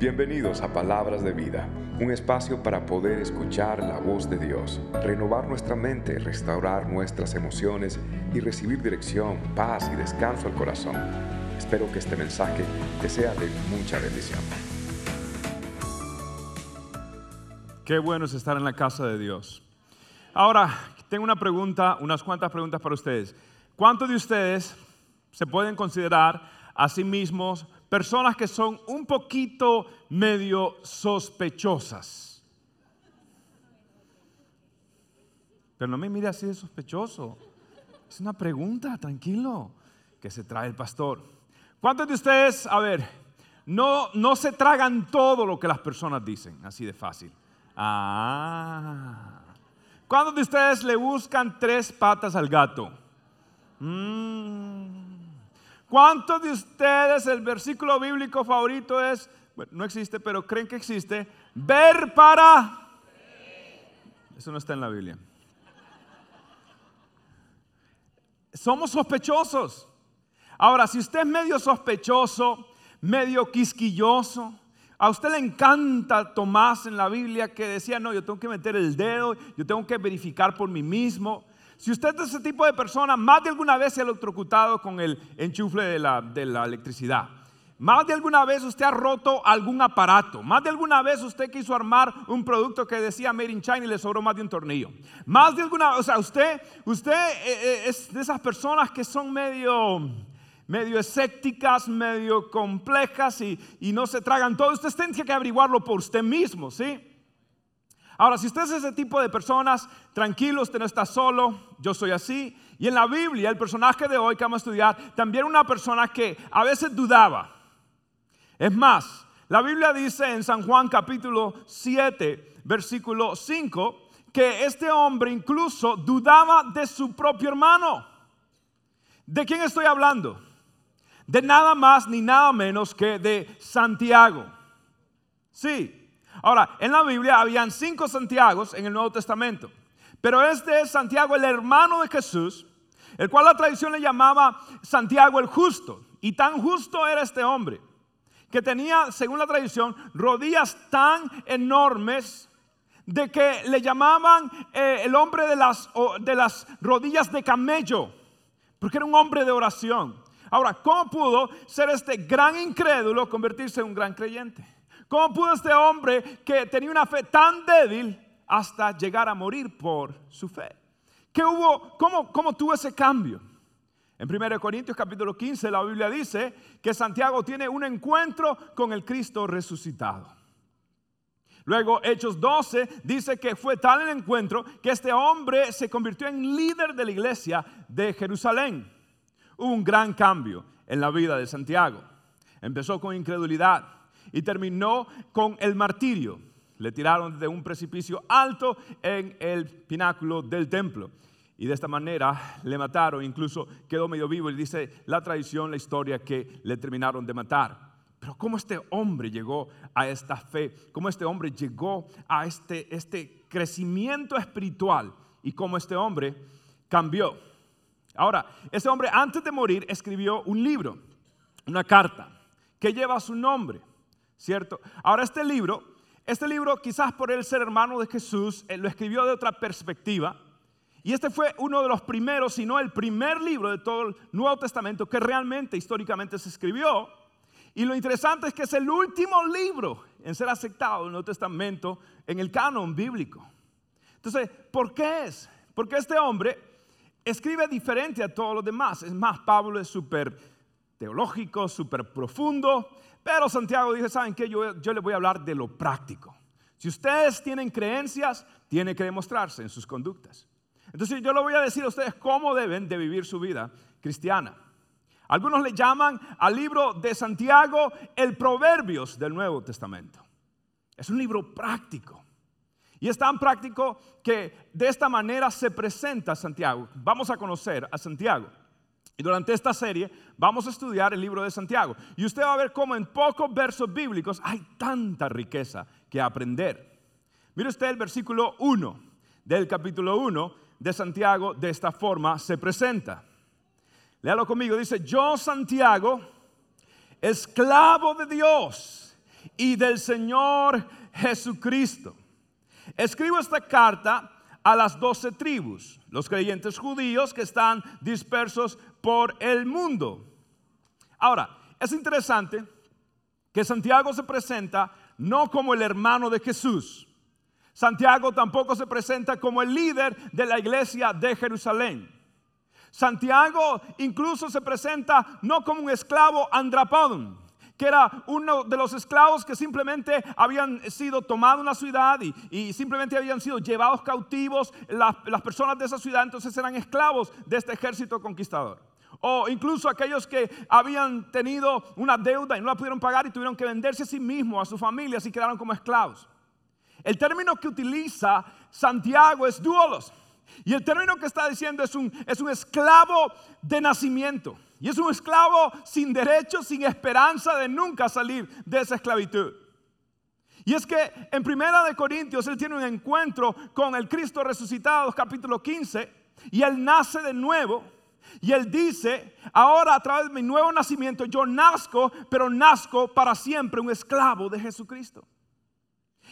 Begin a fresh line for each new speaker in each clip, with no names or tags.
Bienvenidos a Palabras de Vida, un espacio para poder escuchar la voz de Dios, renovar nuestra mente, restaurar nuestras emociones y recibir dirección, paz y descanso al corazón. Espero que este mensaje te sea de mucha bendición.
Qué bueno es estar en la casa de Dios. Ahora, tengo una pregunta, unas cuantas preguntas para ustedes. ¿Cuántos de ustedes se pueden considerar a sí mismos personas que son un poquito medio sospechosas. Pero no me mire así de sospechoso. Es una pregunta, tranquilo, que se trae el pastor. ¿Cuántos de ustedes, a ver, no, no se tragan todo lo que las personas dicen, así de fácil? Ah. ¿Cuántos de ustedes le buscan tres patas al gato? Mmm. ¿Cuántos de ustedes el versículo bíblico favorito es, bueno, no existe, pero creen que existe, ver para... Eso no está en la Biblia. Somos sospechosos. Ahora, si usted es medio sospechoso, medio quisquilloso, a usted le encanta Tomás en la Biblia que decía, no, yo tengo que meter el dedo, yo tengo que verificar por mí mismo. Si usted es ese tipo de persona, más de alguna vez se ha electrocutado con el enchufle de la, de la electricidad. Más de alguna vez usted ha roto algún aparato. Más de alguna vez usted quiso armar un producto que decía Made in China y le sobró más de un tornillo. Más de alguna, o sea, usted, usted eh, eh, es de esas personas que son medio, medio escépticas, medio complejas y, y no se tragan todo. Usted tiene que averiguarlo por usted mismo, ¿sí? Ahora, si usted es ese tipo de personas, tranquilo, usted no está solo, yo soy así. Y en la Biblia, el personaje de hoy que vamos a estudiar, también una persona que a veces dudaba. Es más, la Biblia dice en San Juan capítulo 7, versículo 5, que este hombre incluso dudaba de su propio hermano. ¿De quién estoy hablando? De nada más ni nada menos que de Santiago. Sí, Ahora, en la Biblia habían cinco Santiagos en el Nuevo Testamento, pero este es Santiago, el hermano de Jesús, el cual la tradición le llamaba Santiago el justo. Y tan justo era este hombre, que tenía, según la tradición, rodillas tan enormes de que le llamaban eh, el hombre de las, de las rodillas de camello, porque era un hombre de oración. Ahora, ¿cómo pudo ser este gran incrédulo convertirse en un gran creyente? ¿Cómo pudo este hombre que tenía una fe tan débil hasta llegar a morir por su fe? ¿Qué hubo? ¿Cómo, cómo tuvo ese cambio? En 1 Corintios capítulo 15 la Biblia dice que Santiago tiene un encuentro con el Cristo resucitado. Luego Hechos 12 dice que fue tal el encuentro que este hombre se convirtió en líder de la iglesia de Jerusalén. Hubo un gran cambio en la vida de Santiago. Empezó con incredulidad y terminó con el martirio. Le tiraron de un precipicio alto en el pináculo del templo. Y de esta manera le mataron, incluso quedó medio vivo. Y dice la tradición, la historia, que le terminaron de matar. Pero cómo este hombre llegó a esta fe, cómo este hombre llegó a este, este crecimiento espiritual y cómo este hombre cambió. Ahora, ese hombre antes de morir escribió un libro, una carta, que lleva su nombre. ¿Cierto? Ahora este libro, este libro quizás por él ser hermano de Jesús, lo escribió de otra perspectiva. Y este fue uno de los primeros, si no el primer libro de todo el Nuevo Testamento que realmente históricamente se escribió. Y lo interesante es que es el último libro en ser aceptado en el Nuevo Testamento en el canon bíblico. Entonces, ¿por qué es? Porque este hombre escribe diferente a todos los demás. Es más, Pablo es súper teológico, súper profundo. Pero Santiago dice, ¿saben qué? Yo, yo les voy a hablar de lo práctico. Si ustedes tienen creencias, tiene que demostrarse en sus conductas. Entonces yo le voy a decir a ustedes cómo deben de vivir su vida cristiana. Algunos le llaman al libro de Santiago el Proverbios del Nuevo Testamento. Es un libro práctico. Y es tan práctico que de esta manera se presenta Santiago. Vamos a conocer a Santiago. Y durante esta serie vamos a estudiar el libro de Santiago. Y usted va a ver cómo en pocos versos bíblicos hay tanta riqueza que aprender. Mire usted el versículo 1 del capítulo 1 de Santiago. De esta forma se presenta. Léalo conmigo. Dice, yo Santiago, esclavo de Dios y del Señor Jesucristo. Escribo esta carta a las doce tribus, los creyentes judíos que están dispersos por el mundo. Ahora, es interesante que Santiago se presenta no como el hermano de Jesús. Santiago tampoco se presenta como el líder de la iglesia de Jerusalén. Santiago incluso se presenta no como un esclavo andrapodum, que era uno de los esclavos que simplemente habían sido tomados en la ciudad y, simplemente habían sido llevados cautivos las, las personas de esa ciudad, entonces eran esclavos de este ejército conquistador. O incluso aquellos que habían tenido una deuda y no la pudieron pagar y tuvieron que venderse a sí mismos, a sus familias y quedaron como esclavos. El término que utiliza Santiago es duolos. Y el término que está diciendo es un, es un esclavo de nacimiento. Y es un esclavo sin derecho, sin esperanza de nunca salir de esa esclavitud. Y es que en Primera de Corintios él tiene un encuentro con el Cristo resucitado, capítulo 15, y él nace de nuevo. Y él dice, ahora a través de mi nuevo nacimiento yo nazco, pero nazco para siempre un esclavo de Jesucristo.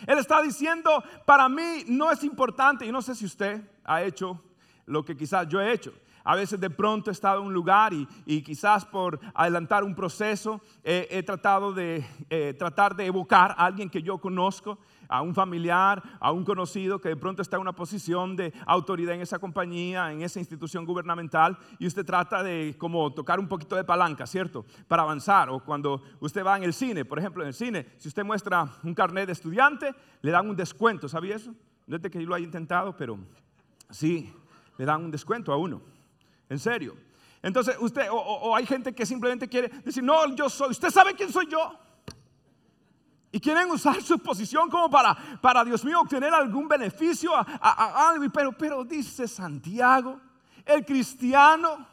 Él está diciendo, para mí no es importante, y no sé si usted ha hecho lo que quizás yo he hecho. A veces de pronto he estado en un lugar y, quizás por adelantar un proceso he tratado de eh, tratar de evocar a alguien que yo conozco a un familiar, a un conocido que de pronto está en una posición de autoridad en esa compañía, en esa institución gubernamental, y usted trata de como tocar un poquito de palanca, ¿cierto? Para avanzar. O cuando usted va en el cine, por ejemplo, en el cine, si usted muestra un carnet de estudiante, le dan un descuento, ¿sabía eso? No es de que yo lo haya intentado, pero sí, le dan un descuento a uno. En serio. Entonces, usted, o, hay gente que simplemente quiere decir, no, yo soy, ¿usted sabe quién soy yo? Y quieren usar su posición como para, para Dios mío, obtener algún beneficio a. Pero, pero dice Santiago, el cristiano,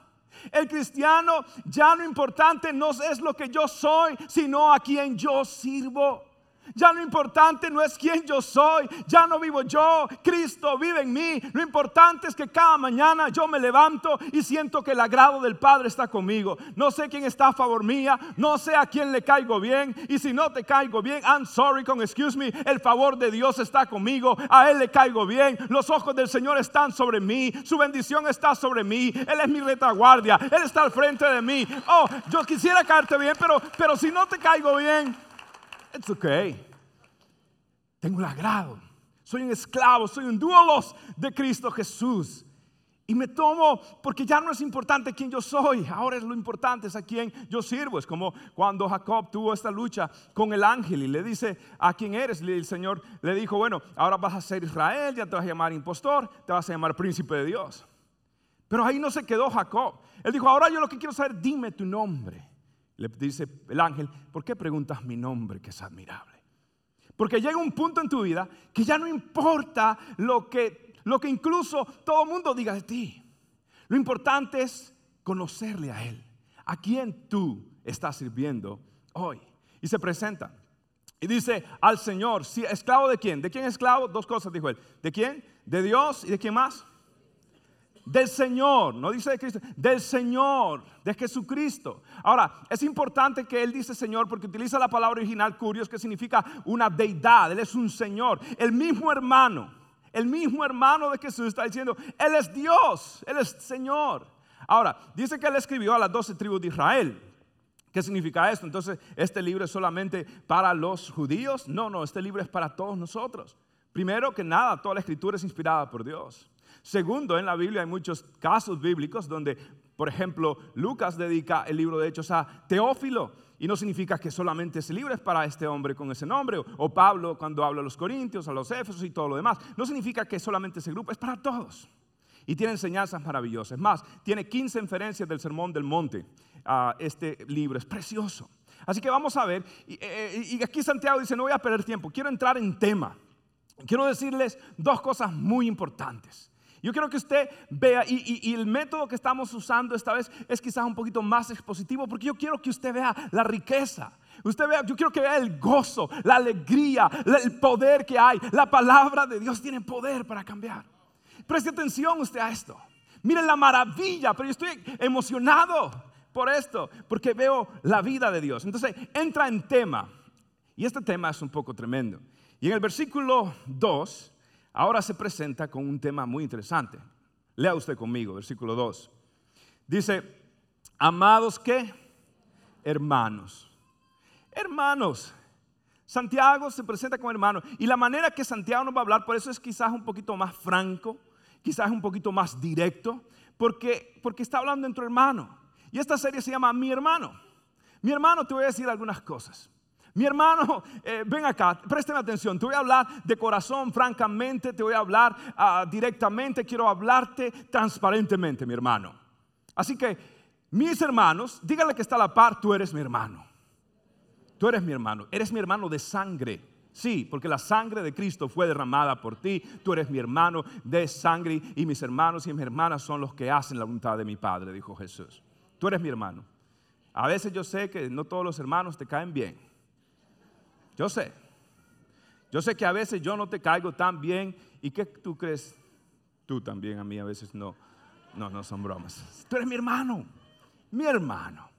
el cristiano ya no importante no es lo que yo soy, sino a quien yo sirvo. Ya lo importante no es quién yo soy, ya no vivo yo, Cristo vive en mí. Lo importante es que cada mañana yo me levanto y siento que el agrado del Padre está conmigo. No sé quién está a favor mía, no sé a quién le caigo bien. Y si no te caigo bien, I'm sorry con excuse me, el favor de Dios está conmigo, a Él le caigo bien. Los ojos del Señor están sobre mí, su bendición está sobre mí, Él es mi retaguardia, Él está al frente de mí. Oh, yo quisiera caerte bien, pero, pero si no te caigo bien, It's okay. Tengo el agrado. Soy un esclavo, soy un duelos de Cristo Jesús. Y me tomo porque ya no es importante quién yo soy, ahora es lo importante es a quién yo sirvo. Es como cuando Jacob tuvo esta lucha con el ángel y le dice, ¿a quién eres? Y el Señor le dijo, bueno, ahora vas a ser Israel, ya te vas a llamar impostor, te vas a llamar príncipe de Dios. Pero ahí no se quedó Jacob. Él dijo, ahora yo lo que quiero saber, dime tu nombre. Le dice el ángel, ¿por qué preguntas mi nombre que es admirable? Porque llega un punto en tu vida que ya no importa lo que, lo que incluso todo el mundo diga de ti. Lo importante es conocerle a Él, a quien tú estás sirviendo hoy. Y se presenta y dice al Señor, ¿esclavo de quién? ¿De quién esclavo? Dos cosas dijo él. ¿De quién? ¿De Dios y de quién más? Del Señor, no dice de Cristo, del Señor, de Jesucristo. Ahora, es importante que Él dice Señor porque utiliza la palabra original curios que significa una deidad, Él es un Señor. El mismo hermano, el mismo hermano de Jesús está diciendo, Él es Dios, Él es Señor. Ahora, dice que Él escribió a las doce tribus de Israel. ¿Qué significa esto? Entonces, ¿este libro es solamente para los judíos? No, no, este libro es para todos nosotros. Primero que nada, toda la escritura es inspirada por Dios. Segundo, en la Biblia hay muchos casos bíblicos donde, por ejemplo, Lucas dedica el libro de Hechos a Teófilo. Y no significa que solamente ese libro es para este hombre con ese nombre, o Pablo cuando habla a los Corintios, a los Éfesos y todo lo demás. No significa que solamente ese grupo es para todos. Y tiene enseñanzas maravillosas. Más, tiene 15 inferencias del Sermón del Monte. Ah, este libro es precioso. Así que vamos a ver. Y, eh, y aquí Santiago dice, no voy a perder tiempo, quiero entrar en tema. Quiero decirles dos cosas muy importantes. Yo quiero que usted vea, y, el método que estamos usando esta vez es quizás un poquito más expositivo, porque yo quiero que usted vea la riqueza. Usted vea, yo quiero que vea el gozo, la alegría, el poder que hay. La palabra de Dios tiene poder para cambiar. Preste atención usted a esto. Miren la maravilla, pero yo estoy emocionado por esto, porque veo la vida de Dios. Entonces, entra en tema. Y este tema es un poco tremendo. Y en el versículo 2, ahora se presenta con un tema muy interesante. Lea usted conmigo, versículo 2. Dice, amados qué? Hermanos. Hermanos. Santiago se presenta como hermano. Y la manera que Santiago nos va a hablar, por eso es quizás un poquito más franco, quizás un poquito más directo, porque, porque está hablando entre hermanos. Y esta serie se llama Mi hermano. Mi hermano, te voy a decir algunas cosas. Mi hermano, eh, ven acá, presten atención, te voy a hablar de corazón, francamente, te voy a hablar ah, directamente, quiero hablarte transparentemente, mi hermano. Así que, mis hermanos, dígale que está a la par, tú eres mi hermano. Tú eres mi hermano, eres mi hermano de sangre. Sí, porque la sangre de Cristo fue derramada por ti. Tú eres mi hermano de sangre y mis hermanos y mis hermanas son los que hacen la voluntad de mi Padre, dijo Jesús. Tú eres mi hermano. A veces yo sé que no todos los hermanos te caen bien. Yo sé. Yo sé que a veces yo no te caigo tan bien. ¿Y qué tú crees? Tú también a mí a veces no. No, no son bromas. Tú eres mi hermano. Mi hermano.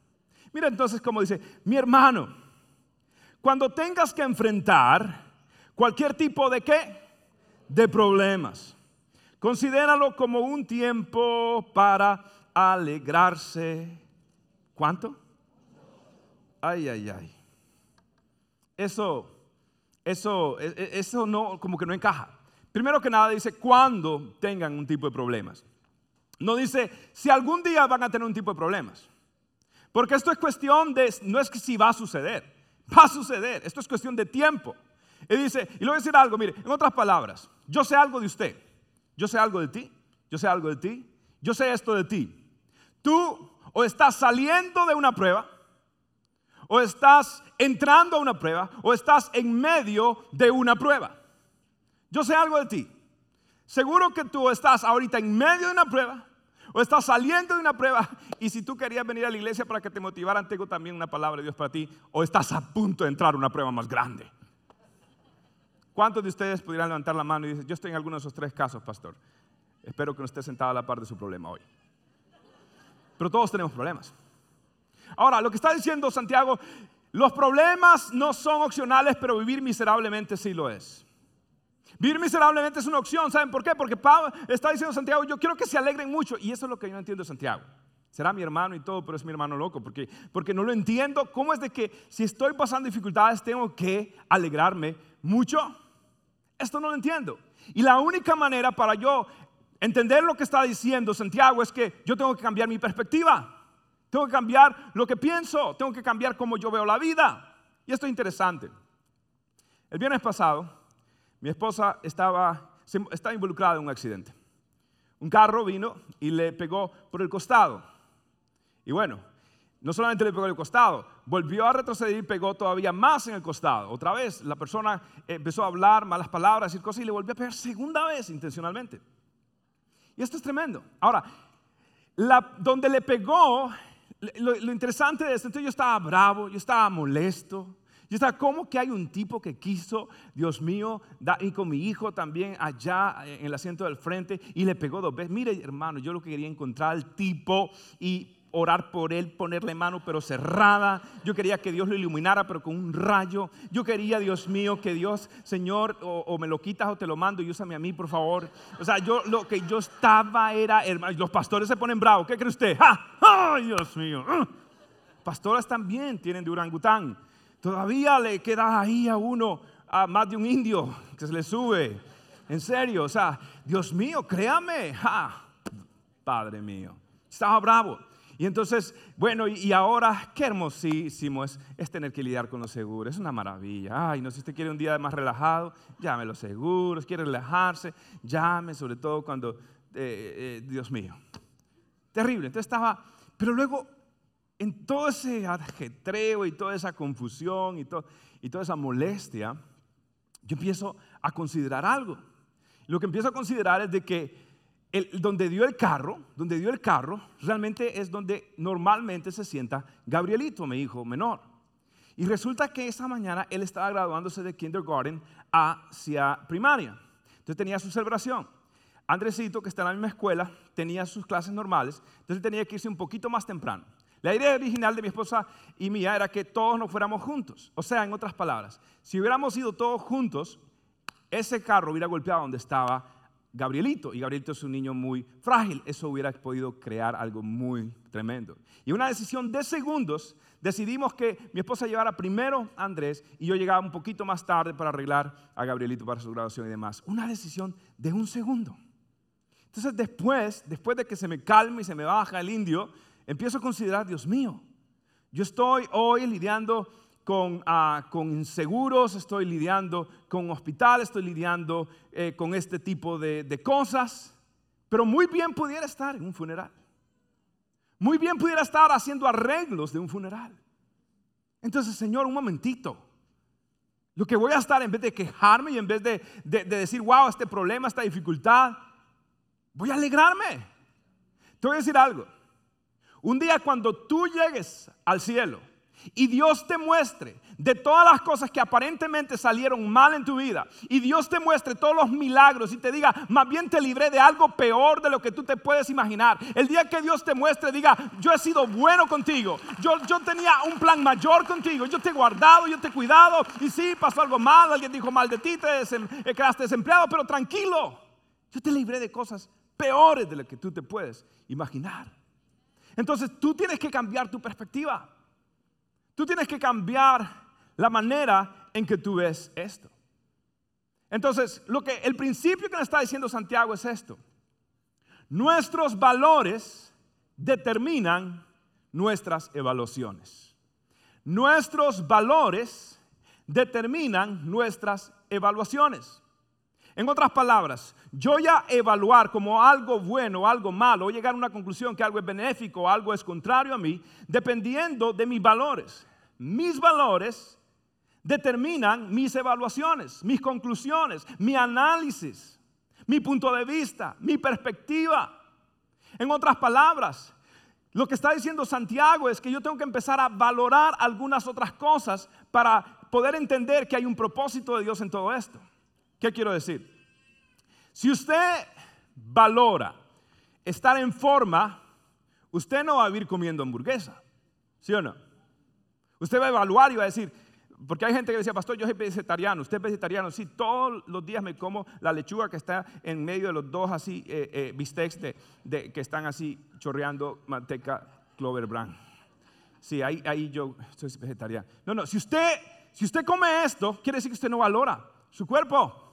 Mira entonces cómo dice, mi hermano, cuando tengas que enfrentar cualquier tipo de qué? De problemas. Considéralo como un tiempo para alegrarse. ¿Cuánto? Ay, ay, ay. Eso, eso, e, e, eso no, como que no encaja. Primero que nada dice cuando tengan un tipo de problemas. No dice si algún día van a tener un tipo de problemas. Porque esto es cuestión de, no es que si va a suceder, va a suceder. Esto es cuestión de tiempo. Y dice, y le voy a decir algo, mire, en otras palabras, yo sé algo de usted, yo sé algo de ti, yo sé algo de ti, yo sé esto de ti. Tú o estás saliendo de una prueba, o estás entrando a una prueba o estás en medio de una prueba. Yo sé algo de ti. Seguro que tú estás ahorita en medio de una prueba o estás saliendo de una prueba y si tú querías venir a la iglesia para que te motivaran, tengo también una palabra de Dios para ti o estás a punto de entrar a una prueba más grande. ¿Cuántos de ustedes pudieran levantar la mano y decir, yo estoy en alguno de esos tres casos, pastor? Espero que no esté sentado a la par de su problema hoy. Pero todos tenemos problemas. Ahora, lo que está diciendo Santiago, los problemas no son opcionales, pero vivir miserablemente sí lo es. Vivir miserablemente es una opción, ¿saben por qué? Porque Pablo está diciendo Santiago, yo quiero que se alegren mucho, y eso es lo que yo no entiendo Santiago. Será mi hermano y todo, pero es mi hermano loco, porque, porque no lo entiendo. ¿Cómo es de que si estoy pasando dificultades tengo que alegrarme mucho? Esto no lo entiendo. Y la única manera para yo entender lo que está diciendo Santiago es que yo tengo que cambiar mi perspectiva. Tengo que cambiar lo que pienso, tengo que cambiar cómo yo veo la vida. Y esto es interesante. El viernes pasado, mi esposa estaba, estaba involucrada en un accidente. Un carro vino y le pegó por el costado. Y bueno, no solamente le pegó el costado, volvió a retroceder y pegó todavía más en el costado. Otra vez, la persona empezó a hablar malas palabras, decir cosas y le volvió a pegar segunda vez intencionalmente. Y esto es tremendo. Ahora, donde le pegó lo, interesante de esto, entonces yo estaba bravo, yo estaba molesto. Yo estaba, ¿cómo que hay un tipo que quiso, Dios mío, y con mi hijo también allá en el asiento del frente y le pegó dos veces? Mire, hermano, yo lo que quería encontrar al tipo y orar por él, ponerle mano pero cerrada. Yo quería que Dios lo iluminara pero con un rayo. Yo quería, Dios mío, que Dios, Señor, o, me lo quitas o te lo mando y úsame a mí, por favor. O sea, yo lo que yo estaba era, hermano, los pastores se ponen bravos. ¿Qué cree usted? ¡Ay, Dios mío! ¡Ah! Pastores también tienen de orangután. Todavía le queda ahí a uno, a más de un indio que se le sube. En serio, o sea, Dios mío, créame. Padre mío. Estaba bravo. Y entonces, bueno, y ahora qué hermosísimo es, tener que lidiar con los seguros. Es una maravilla. Ay, no, si usted quiere un día más relajado, llame los seguros. Quiere relajarse, llame, sobre todo cuando, eh, eh, Dios mío. Terrible. Entonces estaba, pero luego, en todo ese ajetreo y toda esa confusión y, y toda esa molestia, yo empiezo a considerar algo. Lo que empiezo a considerar es de que donde dio el carro, donde dio el carro, realmente es donde normalmente se sienta Gabrielito, mi hijo menor. Y resulta que esa mañana él estaba graduándose de kindergarten hacia primaria. Entonces tenía su celebración. Andresito, que está en la misma escuela, tenía sus clases normales, entonces tenía que irse un poquito más temprano. La idea original de mi esposa y mía era que todos nos fuéramos juntos. O sea, en otras palabras, si hubiéramos ido todos juntos, ese carro hubiera golpeado donde estaba Gabrielito. Y Gabrielito es un niño muy frágil. Eso hubiera podido crear algo muy tremendo. Y una decisión de segundos, decidimos que mi esposa llevara primero a Andrés y yo llegaba un poquito más tarde para arreglar a Gabrielito para su graduación y demás. Una decisión de un segundo. Entonces después, después de que se me calme y se me baja el indio, empiezo a considerar, Dios mío, yo estoy hoy lidiando con, uh, con, inseguros, estoy lidiando con hospitales, estoy lidiando eh, con este tipo de, de cosas, pero muy bien pudiera estar en un funeral. Muy bien pudiera estar haciendo arreglos de un funeral. Entonces, Señor, un momentito. Lo que voy a estar en vez de quejarme y en vez de, de, decir, wow, este problema, esta dificultad, voy a alegrarme. Te voy a decir algo. Un día cuando tú llegues al cielo, y Dios te muestre de todas las cosas que aparentemente salieron mal en tu vida y Dios te muestre todos los milagros y te diga, más bien te libré de algo peor de lo que tú te puedes imaginar. El día que Dios te muestre, diga, yo he sido bueno contigo, yo, yo tenía un plan mayor contigo, yo te he guardado, yo te he cuidado y sí, pasó algo mal, alguien dijo mal de ti, te desem eh, quedaste desempleado, pero tranquilo, yo te libré de cosas peores de lo que tú te puedes imaginar. Entonces tú tienes que cambiar tu perspectiva. Tú tienes que cambiar la manera en que tú ves esto. Entonces, lo que el principio que nos está diciendo Santiago es esto. Nuestros valores determinan nuestras evaluaciones. Nuestros valores determinan nuestras evaluaciones. En otras palabras, yo voy a evaluar como algo bueno o algo malo, o llegar a una conclusión que algo es benéfico o algo es contrario a mí, dependiendo de mis valores. Mis valores determinan mis evaluaciones, mis conclusiones, mi análisis, mi punto de vista, mi perspectiva. En otras palabras, lo que está diciendo Santiago es que yo tengo que empezar a valorar algunas otras cosas para poder entender que hay un propósito de Dios en todo esto. ¿Qué quiero decir? Si usted valora estar en forma, usted no va a vivir comiendo hamburguesa, ¿sí o no? Usted va a evaluar y va a decir, porque hay gente que decía, pastor, yo soy vegetariano, usted es vegetariano, sí, todos los días me como la lechuga que está en medio de los dos así eh, eh, bistecs de, que están así chorreando manteca Clover Brand. Sí, ahí, ahí yo soy vegetariano. No, no, si usted, si usted come esto, quiere decir que usted no valora su cuerpo.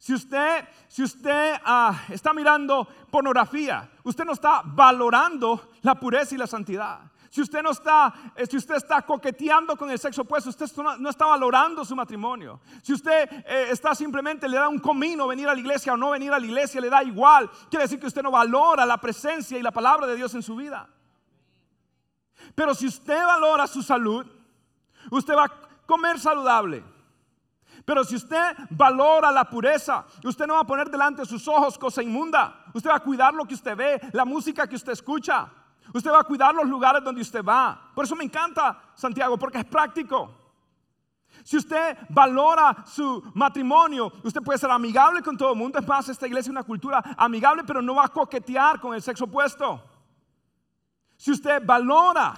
Si usted, si usted ah, está mirando pornografía, usted no está valorando la pureza y la santidad. Si usted no está, eh, si usted está coqueteando con el sexo opuesto, usted no está valorando su matrimonio. Si usted eh, está simplemente le da un comino venir a la iglesia o no venir a la iglesia, le da igual. Quiere decir que usted no valora la presencia y la palabra de Dios en su vida. Pero si usted valora su salud, usted va a comer saludable. Pero si usted valora la pureza, usted no va a poner delante de sus ojos cosa inmunda. Usted va a cuidar lo que usted ve, la música que usted escucha. Usted va a cuidar los lugares donde usted va. Por eso me encanta Santiago, porque es práctico. Si usted valora su matrimonio, usted puede ser amigable con todo el mundo. Es más, esta iglesia es una cultura amigable, pero no va a coquetear con el sexo opuesto. Si usted valora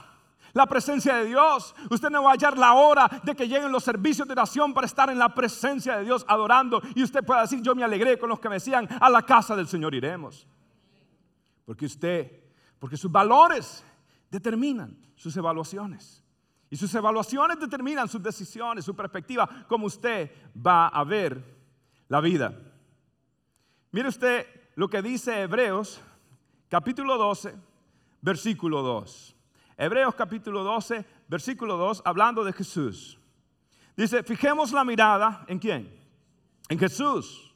la presencia de Dios. Usted no va a hallar la hora de que lleguen los servicios de oración para estar en la presencia de Dios adorando. Y usted pueda decir, yo me alegré con los que me decían, a la casa del Señor iremos. Porque usted, porque sus valores determinan sus evaluaciones. Y sus evaluaciones determinan sus decisiones, su perspectiva, cómo usted va a ver la vida. Mire usted lo que dice Hebreos capítulo 12, versículo 2. Hebreos capítulo 12, versículo 2, hablando de Jesús. Dice, fijemos la mirada en quién? En Jesús,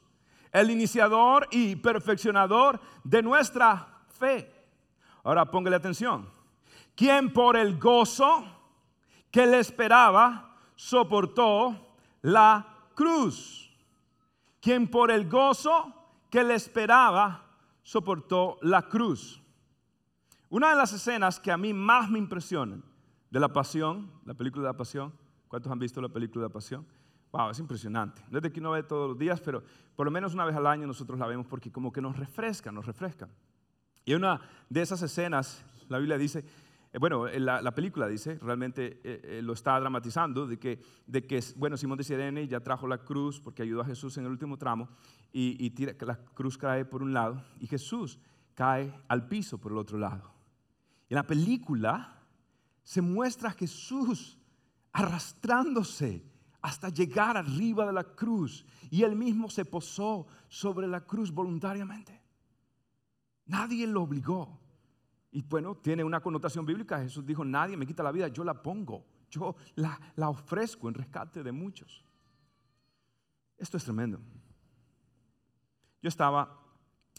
el iniciador y perfeccionador de nuestra fe. Ahora póngale atención. Quien por el gozo que le esperaba soportó la cruz. Quien por el gozo que le esperaba soportó la cruz. Una de las escenas que a mí más me impresionan de la pasión, la película de la pasión, ¿cuántos han visto la película de la pasión? Wow, es impresionante. No es de que uno ve todos los días, pero por lo menos una vez al año nosotros la vemos porque como que nos refresca, nos refresca. Y una de esas escenas, la Biblia dice, eh, bueno, la, película dice, realmente eh, eh, lo está dramatizando, de que, de que, bueno, Simón de Sirene ya trajo la cruz porque ayudó a Jesús en el último tramo y, y tira, la cruz cae por un lado y Jesús cae al piso por el otro lado. En la película se muestra a Jesús arrastrándose hasta llegar arriba de la cruz y él mismo se posó sobre la cruz voluntariamente. Nadie lo obligó. Y bueno, tiene una connotación bíblica. Jesús dijo, nadie me quita la vida, yo la pongo, yo la, la ofrezco en rescate de muchos. Esto es tremendo. Yo estaba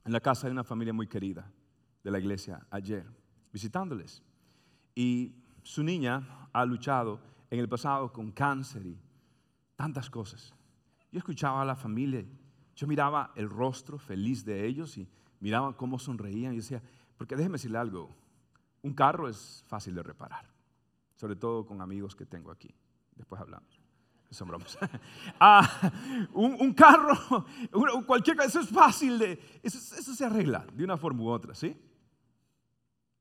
en la casa de una familia muy querida de la iglesia ayer, visitándoles. Y su niña ha luchado en el pasado con cáncer y tantas cosas. Yo escuchaba a la familia, yo miraba el rostro feliz de ellos y miraba cómo sonreían y decía, porque déjeme decirle algo, un carro es fácil de reparar, sobre todo con amigos que tengo aquí. Después hablamos. Son bromas. ah, un, carro, cualquier cosa, eso es fácil de, eso, eso se arregla de una forma u otra, ¿sí?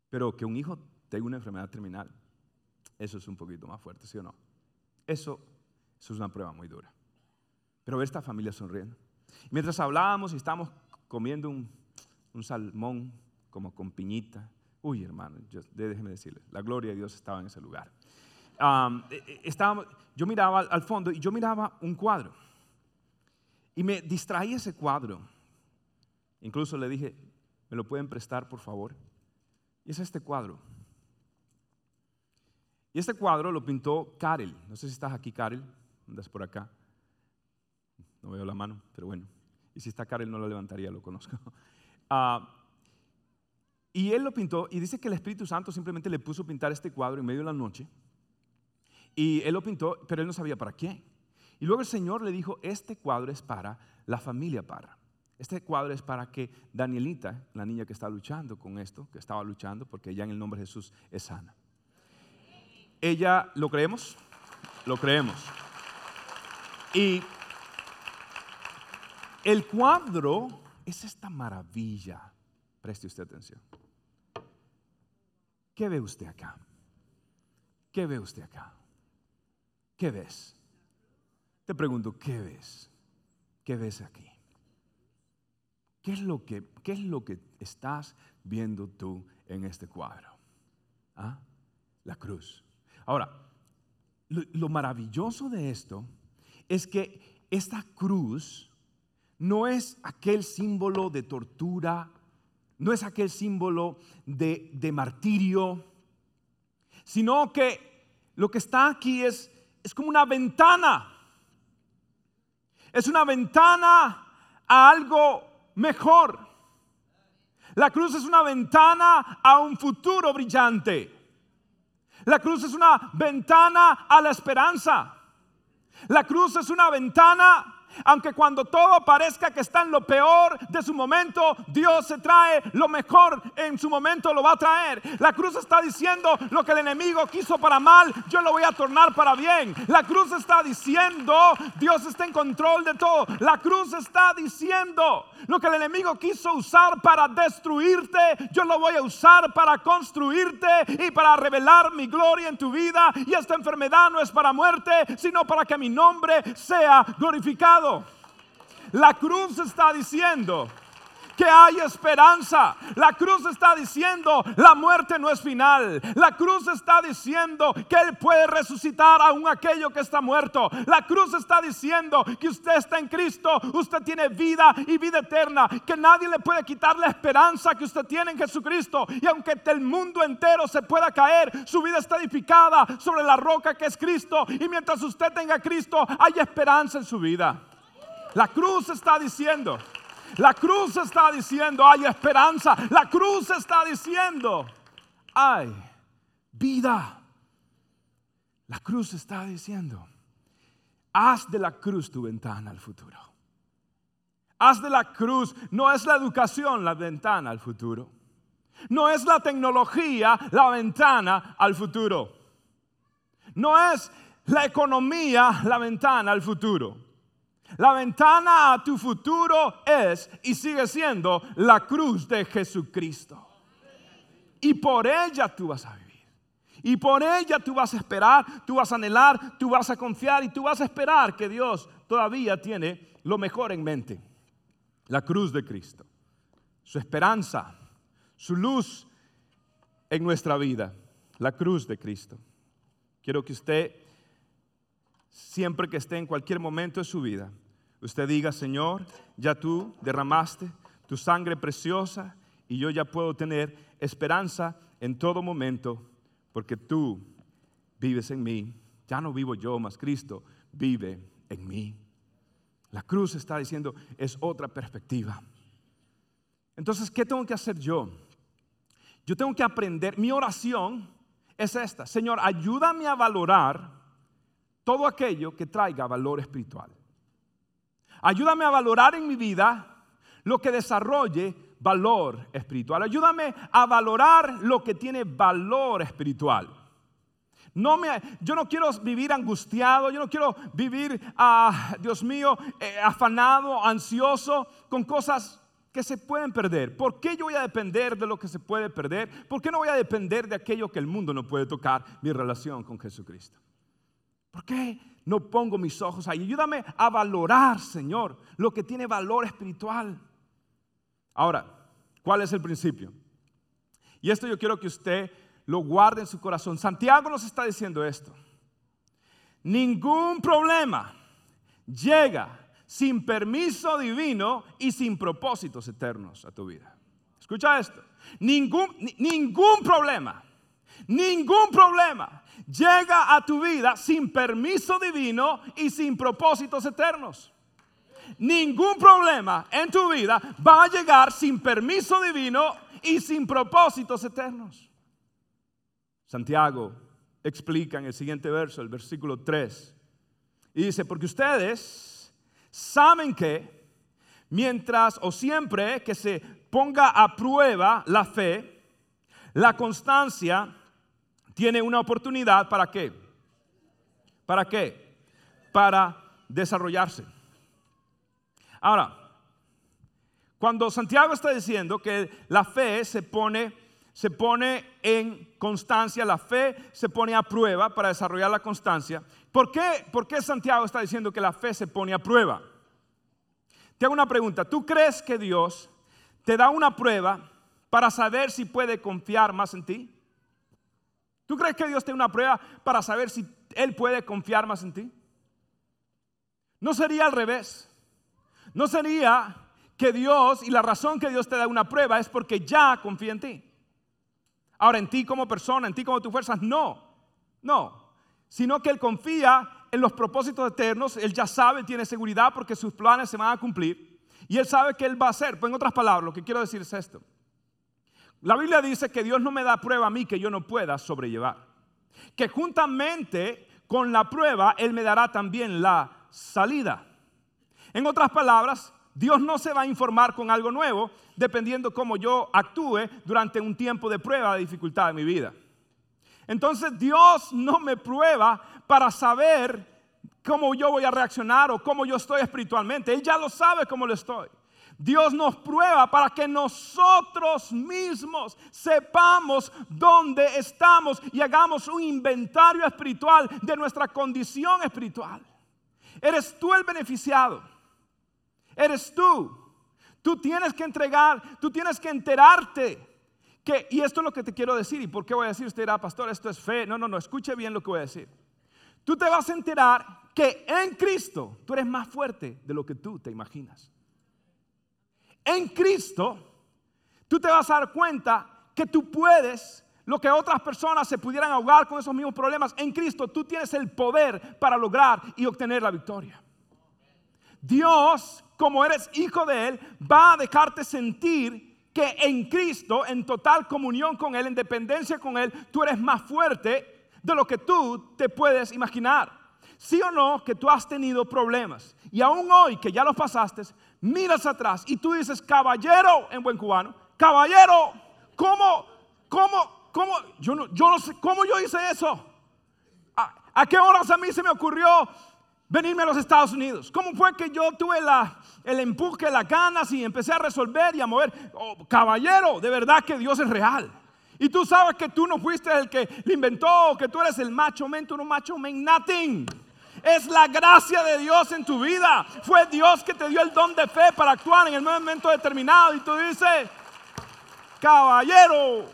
Pero que un hijo tenga una enfermedad terminal, eso es un poquito más fuerte, ¿sí o no? Eso, eso es una prueba muy dura. Pero ver esta familia sonriendo. Mientras hablábamos y estábamos comiendo un, un salmón como con piñita. Uy, hermano, yo, déjeme decirle, la gloria de Dios estaba en ese lugar. Eh, eh, yo miraba al, fondo y yo miraba un cuadro. Y me distraía ese cuadro. Incluso le dije, ¿me lo pueden prestar, por favor? Y es este cuadro. Y este cuadro lo pintó Karel. No sé si estás aquí, Karel. Andas por acá. No veo la mano, pero bueno. Y si está Karel, no lo levantaría, lo conozco. Ah, y él lo pintó y dice que el Espíritu Santo simplemente le puso a pintar este cuadro en medio de la noche. Y él lo pintó, pero él no sabía para qué. Y luego el Señor le dijo, este cuadro es para la familia Parra. Este cuadro es para que Danielita, la niña que está luchando con esto, que estaba luchando, porque ya en el nombre de Jesús es sana. Ella, ¿lo creemos? Lo creemos. Y el cuadro es esta maravilla. Preste usted atención. ¿Qué ve usted acá? ¿Qué ve usted acá? ¿Qué ves? Te pregunto, ¿qué ves? ¿Qué ves aquí? ¿Qué es lo que, qué es lo que estás viendo tú en este cuadro? ¿Ah? La cruz. Ahora, lo maravilloso de esto es que esta cruz no es aquel símbolo de tortura, no es aquel símbolo de, martirio, sino que lo que está aquí es, es como una ventana. Es una ventana a algo mejor. La cruz es una ventana a un futuro brillante. La cruz es una ventana a la esperanza. La cruz es una ventana aunque cuando todo parezca que está en lo peor de su momento, Dios se trae lo mejor en su momento, lo va a traer. La cruz está diciendo lo que el enemigo quiso para mal, yo lo voy a tornar para bien. La cruz está diciendo, Dios está en control de todo. La cruz está diciendo lo que el enemigo quiso usar para destruirte, yo lo voy a usar para construirte y para revelar mi gloria en tu vida. Y esta enfermedad no es para muerte, sino para que mi nombre sea glorificado. La cruz está diciendo que hay esperanza. La cruz está diciendo, la muerte no es final. La cruz está diciendo que Él puede resucitar aún aquello que está muerto. La cruz está diciendo que usted está en Cristo, usted tiene vida y vida eterna, que nadie le puede quitar la esperanza que usted tiene en Jesucristo. Y aunque el mundo entero se pueda caer, su vida está edificada sobre la roca que es Cristo. Y mientras usted tenga Cristo, hay esperanza en su vida. La cruz está diciendo, la cruz está diciendo, hay esperanza. La cruz está diciendo, hay vida. La cruz está diciendo, haz de la cruz tu ventana al futuro. Haz de la cruz, no es la educación la ventana al futuro. No es la tecnología la ventana al futuro. No es la economía la ventana al futuro. La ventana a tu futuro es y sigue siendo la cruz de Jesucristo. Y por ella tú vas a vivir. Y por ella tú vas a esperar, tú vas a anhelar, tú vas a confiar y tú vas a esperar que Dios todavía tiene lo mejor en mente. La cruz de Cristo, su esperanza, su luz en nuestra vida, la cruz de Cristo. Quiero que usted, siempre que esté en cualquier momento de su vida, usted diga, Señor, ya tú derramaste tu sangre preciosa y yo ya puedo tener esperanza en todo momento porque tú vives en mí. Ya no vivo yo, más Cristo vive en mí. La cruz está diciendo, es otra perspectiva. Entonces, ¿qué tengo que hacer yo? Yo tengo que aprender, mi oración es esta, Señor, ayúdame a valorar todo aquello que traiga valor espiritual. Ayúdame a valorar en mi vida lo que desarrolle valor espiritual. Ayúdame a valorar lo que tiene valor espiritual. No me, yo no quiero vivir angustiado, yo no quiero vivir, ah, Dios mío, eh, afanado, ansioso con cosas que se pueden perder. ¿Por qué yo voy a depender de lo que se puede perder? ¿Por qué no voy a depender de aquello que el mundo no puede tocar, mi relación con Jesucristo? ¿Por qué no pongo mis ojos ahí? Ayúdame a valorar, Señor, lo que tiene valor espiritual. Ahora, ¿cuál es el principio? Y esto yo quiero que usted lo guarde en su corazón. Santiago nos está diciendo esto. Ningún problema llega sin permiso divino y sin propósitos eternos a tu vida. Escucha esto. Ningún, ningún problema, ningún problema llega a tu vida sin permiso divino y sin propósitos eternos ningún problema en tu vida va a llegar sin permiso divino y sin propósitos eternos. Santiago explica en el siguiente verso, el versículo 3, y dice, porque ustedes saben que mientras o siempre que se ponga a prueba la fe, la constancia tiene una oportunidad para qué? ¿Para qué? Para desarrollarse. Ahora, cuando Santiago está diciendo que la fe se pone, se pone en constancia, la fe se pone a prueba para desarrollar la constancia, ¿por qué, ¿por qué Santiago está diciendo que la fe se pone a prueba? Te hago una pregunta, ¿tú crees que Dios te da una prueba para saber si puede confiar más en ti? ¿Tú crees que Dios te una prueba para saber si Él puede confiar más en ti? ¿No sería al revés? ¿No sería que Dios y la razón que Dios te da una prueba es porque ya confía en ti? Ahora, en ti como persona, en ti como tus fuerzas, no, no, sino que Él confía en los propósitos eternos, Él ya sabe, tiene seguridad porque sus planes se van a cumplir y Él sabe que Él va a hacer. Pues en otras palabras, lo que quiero decir es esto. La Biblia dice que Dios no me da prueba a mí que yo no pueda sobrellevar. Que juntamente con la prueba Él me dará también la salida. En otras palabras, Dios no se va a informar con algo nuevo dependiendo cómo yo actúe durante un tiempo de prueba de dificultad en mi vida. Entonces Dios no me prueba para saber cómo yo voy a reaccionar o cómo yo estoy espiritualmente. Él ya lo sabe cómo lo estoy. Dios nos prueba para que nosotros mismos sepamos dónde estamos y hagamos un inventario espiritual de nuestra condición espiritual. Eres tú el beneficiado eres tú. Tú tienes que entregar, tú tienes que enterarte. Que, y esto es lo que te quiero decir. ¿Y por qué voy a decir? Usted dirá, pastor, esto es fe. No, no, no, escuche bien lo que voy a decir. Tú te vas a enterar que en Cristo tú eres más fuerte de lo que tú te imaginas. En Cristo tú te vas a dar cuenta que tú puedes lo que otras personas se pudieran ahogar con esos mismos problemas. En Cristo tú tienes el poder para lograr y obtener la victoria. Dios como eres hijo de Él, va a dejarte sentir que en Cristo, en total comunión con Él, en dependencia con Él, tú eres más fuerte de lo que tú te puedes imaginar. Sí o no que tú has tenido problemas y aún hoy que ya los pasaste, miras atrás y tú dices, caballero en buen cubano, caballero, ¿cómo, cómo, cómo, yo no, yo no sé, cómo yo hice eso? ¿A, ¿A qué horas a mí se me ocurrió venirme a los Estados Unidos? ¿Cómo fue que yo tuve el empuje, las ganas y empecé a resolver y a mover? Oh, caballero, de verdad que Dios es real. Y tú sabes que tú no fuiste el que le inventó, que tú eres el macho men, tú no macho men, nothing. Es la gracia de Dios en tu vida. Fue Dios que te dio el don de fe para actuar en el momento determinado. Y tú dices, caballero.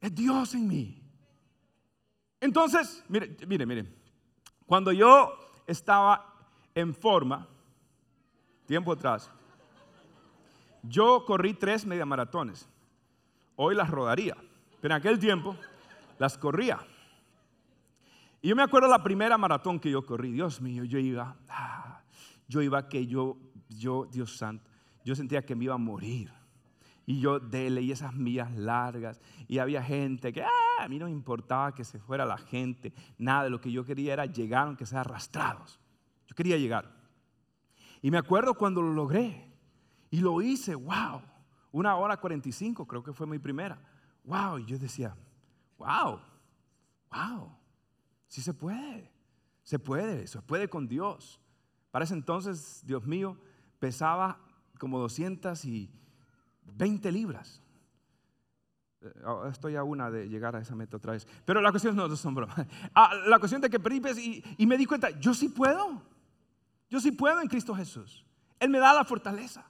Es Dios en mí. Entonces, mire, mire, mire. Cuando yo estaba en forma, tiempo atrás, yo corrí tres media maratones. Hoy las rodaría, pero en aquel tiempo las corría. Y yo me acuerdo la primera maratón que yo corrí. Dios mío, yo iba, ah, yo iba que yo, yo, Dios santo, yo sentía que me iba a morir. Y yo leí esas millas largas y había gente que ah, a mí no me importaba que se fuera la gente, nada, de lo que yo quería era llegar aunque sea arrastrados. Yo quería llegar. Y me acuerdo cuando lo logré y lo hice, wow, una hora 45 creo que fue mi primera. Wow, y yo decía, wow, wow, sí se puede, se puede, se puede con Dios. Para ese entonces, Dios mío, pesaba como 200 y 20 libras. Eh, oh, estoy a una de llegar a esa meta otra vez. Pero la cuestión no, es son ah, la cuestión de que perdí y, y me di cuenta, yo sí puedo. Yo sí puedo en Cristo Jesús. Él me da la fortaleza.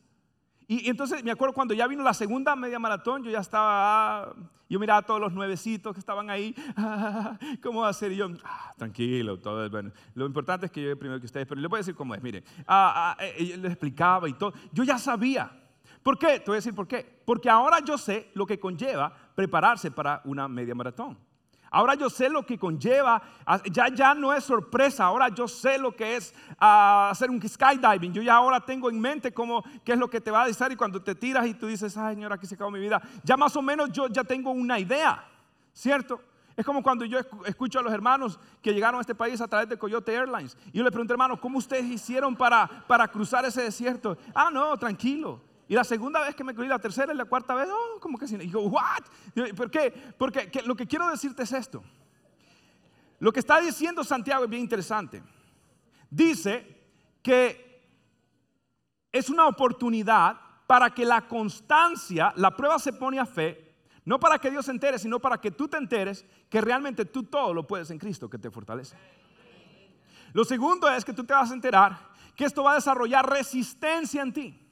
Y, entonces me acuerdo cuando ya vino la segunda media maratón, yo ya estaba, ah, yo miraba a todos los nuevecitos que estaban ahí, ¿cómo va a ser? Y yo, ah, tranquilo, todo es bueno. Lo importante es que yo primero que ustedes, pero les voy a decir cómo es, mire, eh, les explicaba y todo. Yo ya sabía, ¿Por qué? Te voy a decir por qué. Porque ahora yo sé lo que conlleva prepararse para una media maratón. Ahora yo sé lo que conlleva, ya, ya no es sorpresa, ahora yo sé lo que es ah, hacer un skydiving. Yo ya ahora tengo en mente cómo, qué es lo que te va a decir y cuando te tiras y tú dices, ay señora, aquí se acabó mi vida, ya más o menos yo ya tengo una idea, ¿cierto? Es como cuando yo escucho a los hermanos que llegaron a este país a través de Coyote Airlines. Y yo le pregunto, hermano, ¿cómo ustedes hicieron para, para cruzar ese desierto? Ah, no, tranquilo. Y la segunda vez que me cruí, la tercera y la cuarta vez, oh, como que sí. Y ¿what? ¿Por qué? Porque lo que quiero decirte es esto. Lo que está diciendo Santiago es bien interesante. Dice que es una oportunidad para que la constancia, la prueba se pone a fe, no para que Dios se entere, sino para que tú te enteres que realmente tú todo lo puedes en Cristo que te fortalece. Lo segundo es que tú te vas a enterar que esto va a desarrollar resistencia en ti.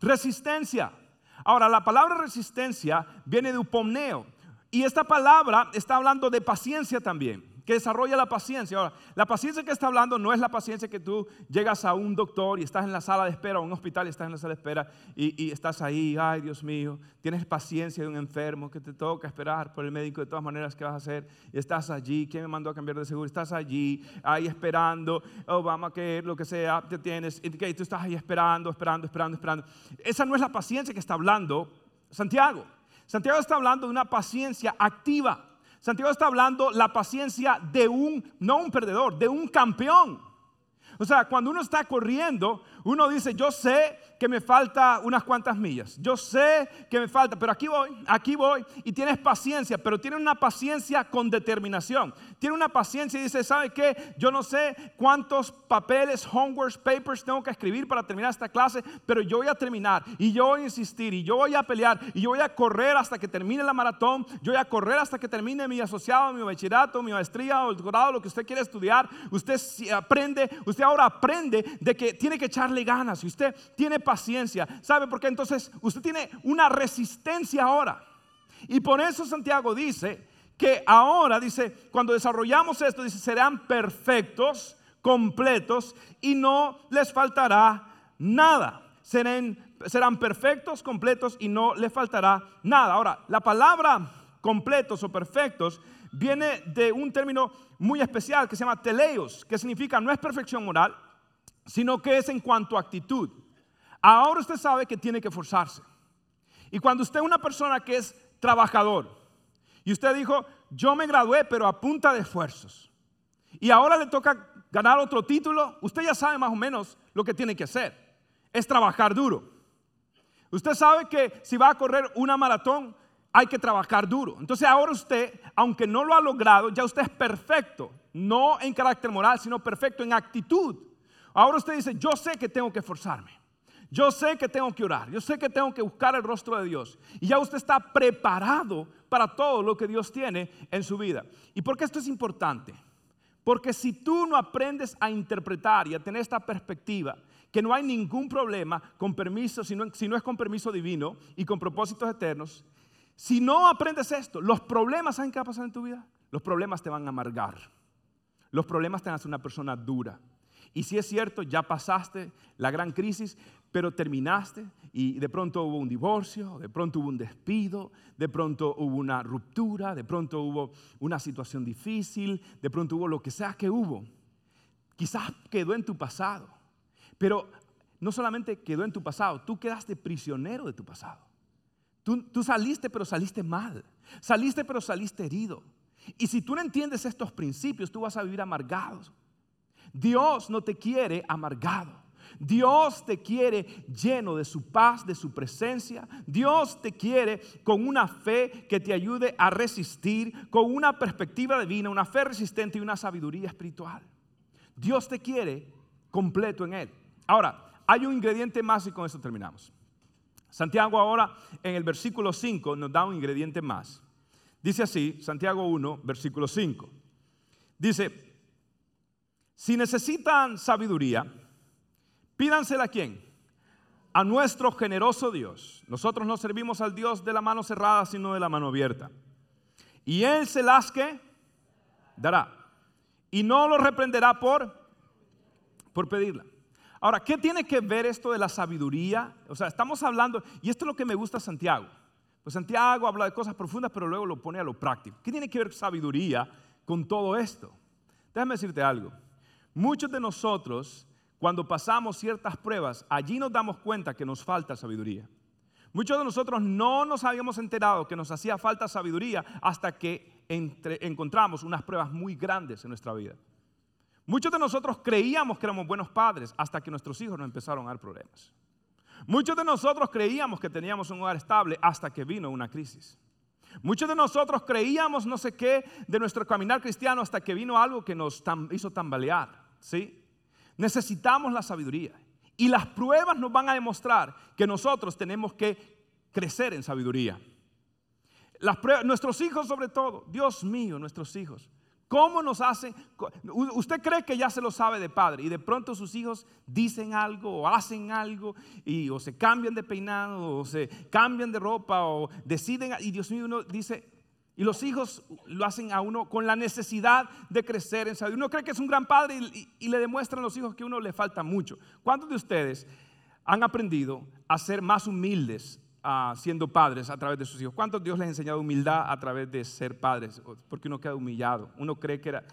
Resistencia. Ahora, la palabra resistencia viene de upomneo. Y esta palabra está hablando de paciencia también que desarrolla la paciencia. Ahora, la paciencia que está hablando no es la paciencia que tú llegas a un doctor y estás en la sala de espera, o un hospital y estás en la sala de espera y, estás ahí, ay Dios mío, tienes paciencia de un enfermo que te toca esperar por el médico de todas maneras, ¿qué vas a hacer? Y estás allí, ¿quién me mandó a cambiar de seguro? Estás allí, ahí esperando, Obama, que lo que sea, te tienes, y tú estás ahí esperando, esperando, esperando, esperando. Esa no es la paciencia que está hablando Santiago. Santiago está hablando de una paciencia activa. Santiago está hablando la paciencia de un, no un perdedor, de un campeón. O sea, cuando uno está corriendo, uno dice, yo sé que me falta unas cuantas millas. Yo sé que me falta, pero aquí voy, aquí voy. Y tienes paciencia, pero tiene una paciencia con determinación. Tiene una paciencia y dice, ¿sabe qué? Yo no sé cuántos papeles, homework, papers tengo que escribir para terminar esta clase, pero yo voy a terminar y yo voy a insistir y yo voy a pelear y yo voy a correr hasta que termine la maratón. Yo voy a correr hasta que termine mi asociado, mi bachillerato, mi maestría o el doctorado, lo que usted quiere estudiar. Usted aprende, usted ahora aprende de que tiene que echarle ganas. Y usted tiene paciencia. ¿Sabe por qué? Entonces usted tiene una resistencia ahora. Y por eso Santiago dice que ahora, dice, cuando desarrollamos esto, dice, serán perfectos, completos y no les faltará nada. Serán, serán perfectos, completos y no les faltará nada. Ahora, la palabra completos o perfectos viene de un término muy especial que se llama teleios, que significa no es perfección moral, sino que es en cuanto a actitud. Ahora usted sabe que tiene que forzarse. Y cuando usted es una persona que es trabajador y usted dijo, yo me gradué pero a punta de esfuerzos y ahora le toca ganar otro título, usted ya sabe más o menos lo que tiene que hacer. Es trabajar duro. Usted sabe que si va a correr una maratón, hay que trabajar duro. Entonces ahora usted, aunque no lo ha logrado, ya usted es perfecto, no en carácter moral, sino perfecto en actitud. Ahora usted dice, yo sé que tengo que esforzarme. Yo sé que tengo que orar, yo sé que tengo que buscar el rostro de Dios. Y ya usted está preparado para todo lo que Dios tiene en su vida. ¿Y por qué esto es importante? Porque si tú no aprendes a interpretar y a tener esta perspectiva, que no hay ningún problema con permiso, si no, es con permiso divino y con propósitos eternos, si no aprendes esto, los problemas, ¿saben qué va a pasar en tu vida? Los problemas te van a amargar. Los problemas te van a hacer una persona dura. Y si es cierto, ya pasaste la gran crisis, pero terminaste y de pronto hubo un divorcio, de pronto hubo un despido, de pronto hubo una ruptura, de pronto hubo una situación difícil, de pronto hubo lo que sea que hubo. Quizás quedó en tu pasado, pero no solamente quedó en tu pasado, tú quedaste prisionero de tu pasado. Tú, saliste, pero saliste mal. Saliste, pero saliste herido. Y si tú no entiendes estos principios, tú vas a vivir amargado. Dios no te quiere amargado. Dios te quiere lleno de su paz, de su presencia. Dios te quiere con una fe que te ayude a resistir, con una perspectiva divina, una fe resistente y una sabiduría espiritual. Dios te quiere completo en Él. Ahora, hay un ingrediente más y con eso terminamos. Santiago ahora en el versículo 5 nos da un ingrediente más. Dice así, Santiago 1, versículo 5. Dice, si necesitan sabiduría, pídansela a quién? A nuestro generoso Dios. Nosotros no servimos al Dios de la mano cerrada, sino de la mano abierta. Y Él se las que dará. Y no lo reprenderá por, por pedirla. Ahora, ¿qué tiene que ver esto de la sabiduría? O sea, estamos hablando, y esto es lo que me gusta Santiago. Pues Santiago habla de cosas profundas, pero luego lo pone a lo práctico. ¿Qué tiene que ver sabiduría con todo esto? Déjame decirte algo. Muchos de nosotros, cuando pasamos ciertas pruebas, allí nos damos cuenta que nos falta sabiduría. Muchos de nosotros no nos habíamos enterado que nos hacía falta sabiduría hasta que encontramos unas pruebas muy grandes en nuestra vida. Muchos de nosotros creíamos que éramos buenos padres hasta que nuestros hijos nos empezaron a dar problemas. Muchos de nosotros creíamos que teníamos un hogar estable hasta que vino una crisis. Muchos de nosotros creíamos no sé qué de nuestro caminar cristiano hasta que vino algo que nos hizo tambalear. ¿Sí? Necesitamos la sabiduría. Y las pruebas nos van a demostrar que nosotros tenemos que crecer en sabiduría. Nuestros hijos sobre todo, Dios mío, nuestros hijos. ¿Cómo nos hacen? Usted cree que ya se lo sabe de padre y de pronto sus hijos dicen algo o hacen algo y o se cambian de peinado o se cambian de ropa o deciden y Dios mío uno dice, y los hijos lo hacen a uno con la necesidad de crecer en sabiduría. Uno cree que es un gran padre y, le demuestran a los hijos que a uno le falta mucho. ¿Cuántos de ustedes han aprendido a ser más humildes ah, siendo padres a través de sus hijos? ¿Cuántos Dios les ha enseñado humildad a través de ser padres? Porque uno queda humillado. Uno cree que era...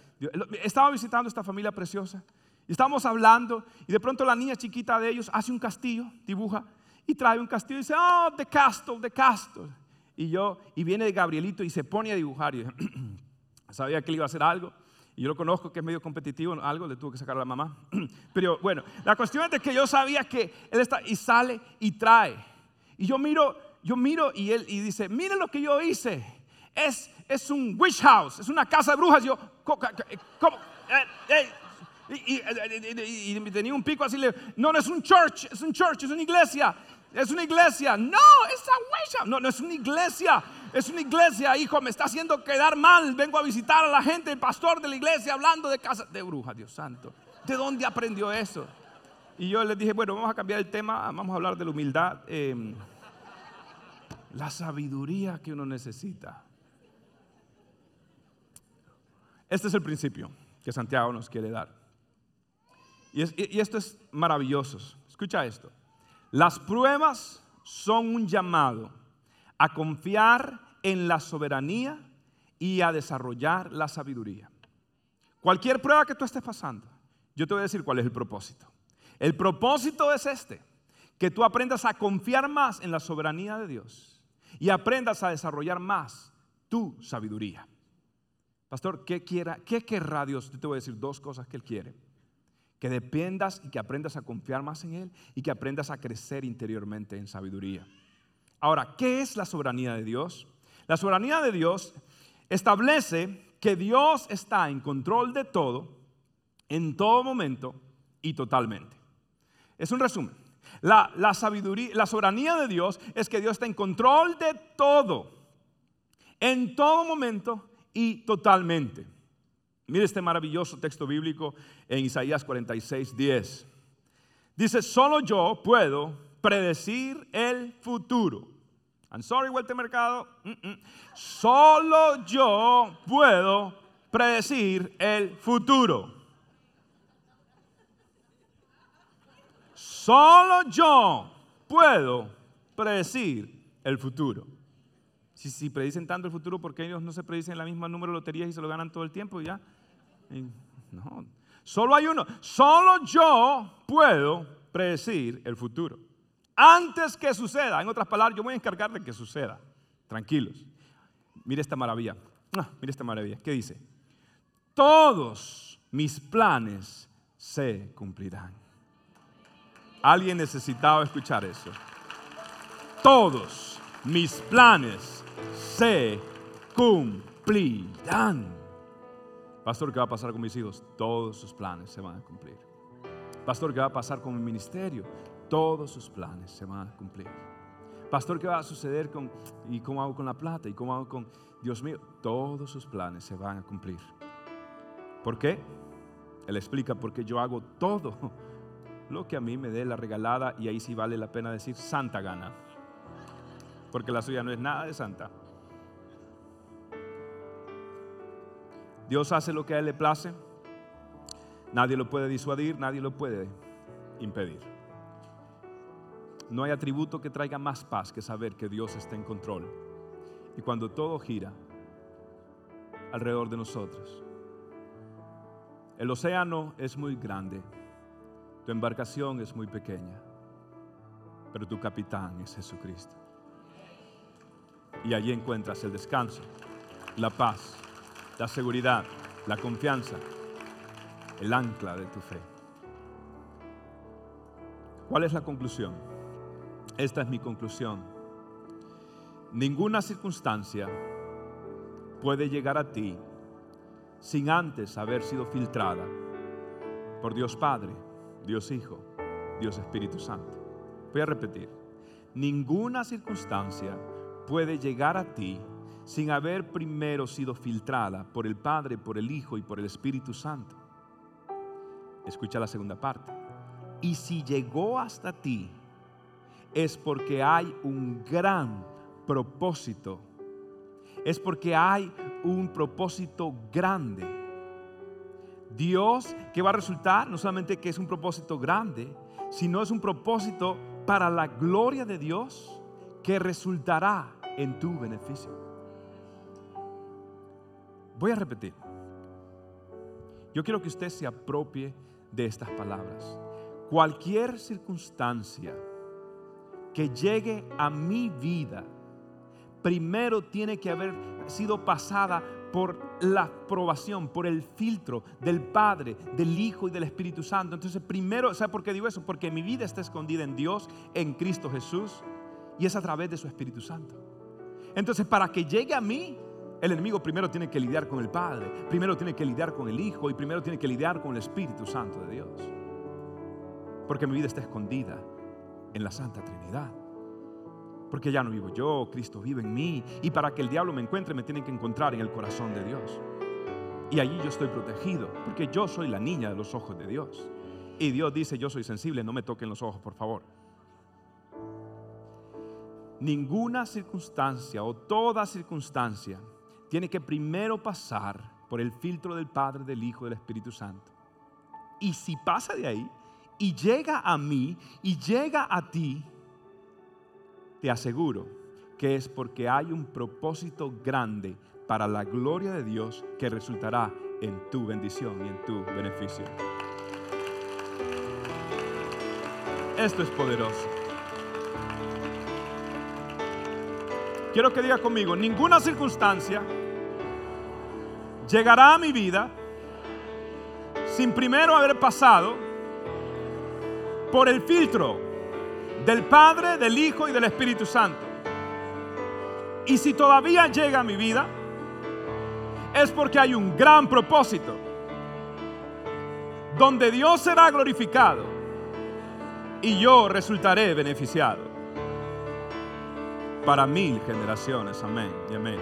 Estaba visitando esta familia preciosa y estábamos hablando y de pronto la niña chiquita de ellos hace un castillo, dibuja y trae un castillo y dice, oh, the castle, the castle. Y yo, y viene Gabrielito y se pone a dibujar. Y sabía que él iba a hacer algo. Y yo lo conozco que es medio competitivo, algo le tuvo que sacar a la mamá. Pero bueno, la cuestión es que yo sabía que él está y sale y trae. Y yo miro, yo miro y él y dice, miren lo que yo hice. Es, es un witch house, es una casa de brujas. yo, ¿cómo? Eh, eh, y, tenía un pico así, no, no es un church, es un church, es una iglesia. Es una iglesia. No, esa huella. No, no es una iglesia. Es una iglesia, hijo. Me está haciendo quedar mal. Vengo a visitar a la gente, el pastor de la iglesia, hablando de casa de bruja, Dios santo. ¿De dónde aprendió eso? Y yo les dije, bueno, vamos a cambiar el tema. Vamos a hablar de la humildad. Em, la sabiduría que uno necesita. Este es el principio que Santiago nos quiere dar. Y, y esto es maravilloso. Escucha esto. Las pruebas son un llamado a confiar en la soberanía y a desarrollar la sabiduría. Cualquier prueba que tú estés pasando, yo te voy a decir cuál es el propósito. El propósito es este, que tú aprendas a confiar más en la soberanía de Dios y aprendas a desarrollar más tu sabiduría. Pastor, ¿qué, quiera, qué querrá Dios? Yo te voy a decir dos cosas que Él quiere que dependas y que aprendas a confiar más en Él y que aprendas a crecer interiormente en sabiduría. Ahora, ¿qué es la soberanía de Dios? La soberanía de Dios establece que Dios está en control de todo, en todo momento y totalmente. Es un resumen. La, la sabiduría, la soberanía de Dios es que Dios está en control de todo, en todo momento y totalmente. Mire este maravilloso texto bíblico en Isaías 46, 10. Dice, solo yo puedo predecir el futuro. I'm sorry, vuelta mercado. Solo yo puedo predecir el futuro. Solo yo puedo predecir el futuro. Si, si predicen tanto el futuro, ¿por qué ellos no se predicen la misma número de loterías y se lo ganan todo el tiempo y ya? No, solo hay uno. Solo yo puedo predecir el futuro. Antes que suceda. En otras palabras, yo voy a encargar de que suceda. Tranquilos. Mire esta maravilla. Ah, mire esta maravilla. ¿Qué dice? Todos mis planes se cumplirán. Alguien necesitaba escuchar eso. Todos mis planes se cumplirán. Pastor, ¿qué va a pasar con mis hijos? Todos sus planes se van a cumplir. Pastor, ¿qué va a pasar con mi ministerio? Todos sus planes se van a cumplir. Pastor, ¿qué va a suceder con y cómo hago con la plata y cómo hago con Dios mío? Todos sus planes se van a cumplir. ¿Por qué? Él explica porque yo hago todo lo que a mí me dé la regalada y ahí sí vale la pena decir santa gana. Porque la suya no es nada de santa. Dios hace lo que a Él le place. Nadie lo puede disuadir, nadie lo puede impedir. No hay atributo que traiga más paz que saber que Dios está en control. Y cuando todo gira alrededor de nosotros. El océano es muy grande, tu embarcación es muy pequeña, pero tu capitán es Jesucristo. Y allí encuentras el descanso, la paz, la seguridad, la confianza, el ancla de tu fe. ¿Cuál es la conclusión? Esta es mi conclusión. Ninguna circunstancia puede llegar a ti sin antes haber sido filtrada por Dios Padre, Dios Hijo, Dios Espíritu Santo. Voy a repetir. Ninguna circunstancia puede llegar a ti sin haber primero sido filtrada por el Padre, por el Hijo y por el Espíritu Santo. Escucha la segunda parte. Y si llegó hasta ti, es porque hay un gran propósito. Es porque hay un propósito grande. Dios que va a resultar no solamente que es un propósito grande, sino es un propósito para la gloria de Dios que resultará en tu beneficio. Voy a repetir. Yo quiero que usted se apropie de estas palabras. Cualquier circunstancia que llegue a mi vida, primero tiene que haber sido pasada por la aprobación, por el filtro del Padre, del Hijo y del Espíritu Santo. Entonces, primero, ¿sabe por qué digo eso? Porque mi vida está escondida en Dios, en Cristo Jesús, y es a través de su Espíritu Santo. Entonces, para que llegue a mí, el enemigo primero tiene que lidiar con el Padre, primero tiene que lidiar con el Hijo y primero tiene que lidiar con el Espíritu Santo de Dios. Porque mi vida está escondida en la Santa Trinidad. Porque ya no vivo yo, Cristo vive en mí. Y para que el diablo me encuentre, me tiene que encontrar en el corazón de Dios. Y allí yo estoy protegido, porque yo soy la niña de los ojos de Dios. Y Dios dice, yo soy sensible, no me toquen los ojos, por favor. Ninguna circunstancia o toda circunstancia tiene que primero pasar por el filtro del Padre, del Hijo, del Espíritu Santo. Y si pasa de ahí y llega a mí y llega a ti, te aseguro que es porque hay un propósito grande para la gloria de Dios que resultará en tu bendición y en tu beneficio. Esto es poderoso. Quiero que diga conmigo, ninguna circunstancia llegará a mi vida sin primero haber pasado por el filtro del Padre, del Hijo y del Espíritu Santo. Y si todavía llega a mi vida, es porque hay un gran propósito, donde Dios será glorificado y yo resultaré beneficiado para mil generaciones. Amén y amén.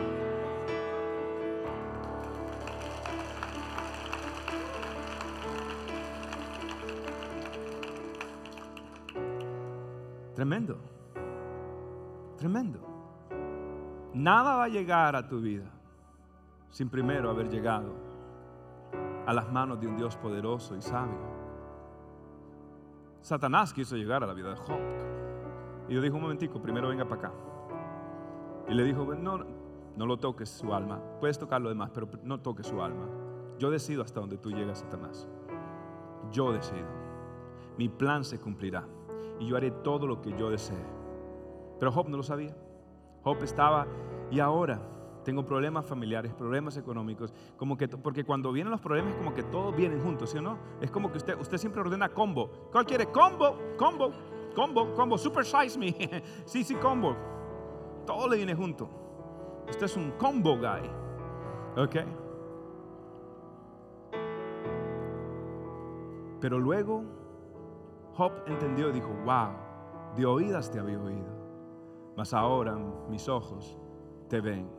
Tremendo. Tremendo. Nada va a llegar a tu vida sin primero haber llegado a las manos de un Dios poderoso y sabio. Satanás quiso llegar a la vida de Job. Y yo dijo, un momentico, primero venga para acá. Y le dijo, no, no lo toques su alma. Puedes tocar lo demás, pero no toques su alma. Yo decido hasta donde tú llegas, Satanás. Yo decido. Mi plan se cumplirá. Y yo haré todo lo que yo desee. Pero Job no lo sabía. Job estaba, y ahora tengo problemas familiares, problemas económicos, como que, porque cuando vienen los problemas, como que todos vienen juntos, ¿sí o no? Es como que usted, usted siempre ordena combo. ¿Cuál quiere? Combo, combo, combo, combo, super size me. sí, sí, combo. Todo le viene junto. Usted es un combo guy. ¿Ok? Pero luego Job entendió y dijo, wow, de oídas te había oído, mas ahora mis ojos te ven.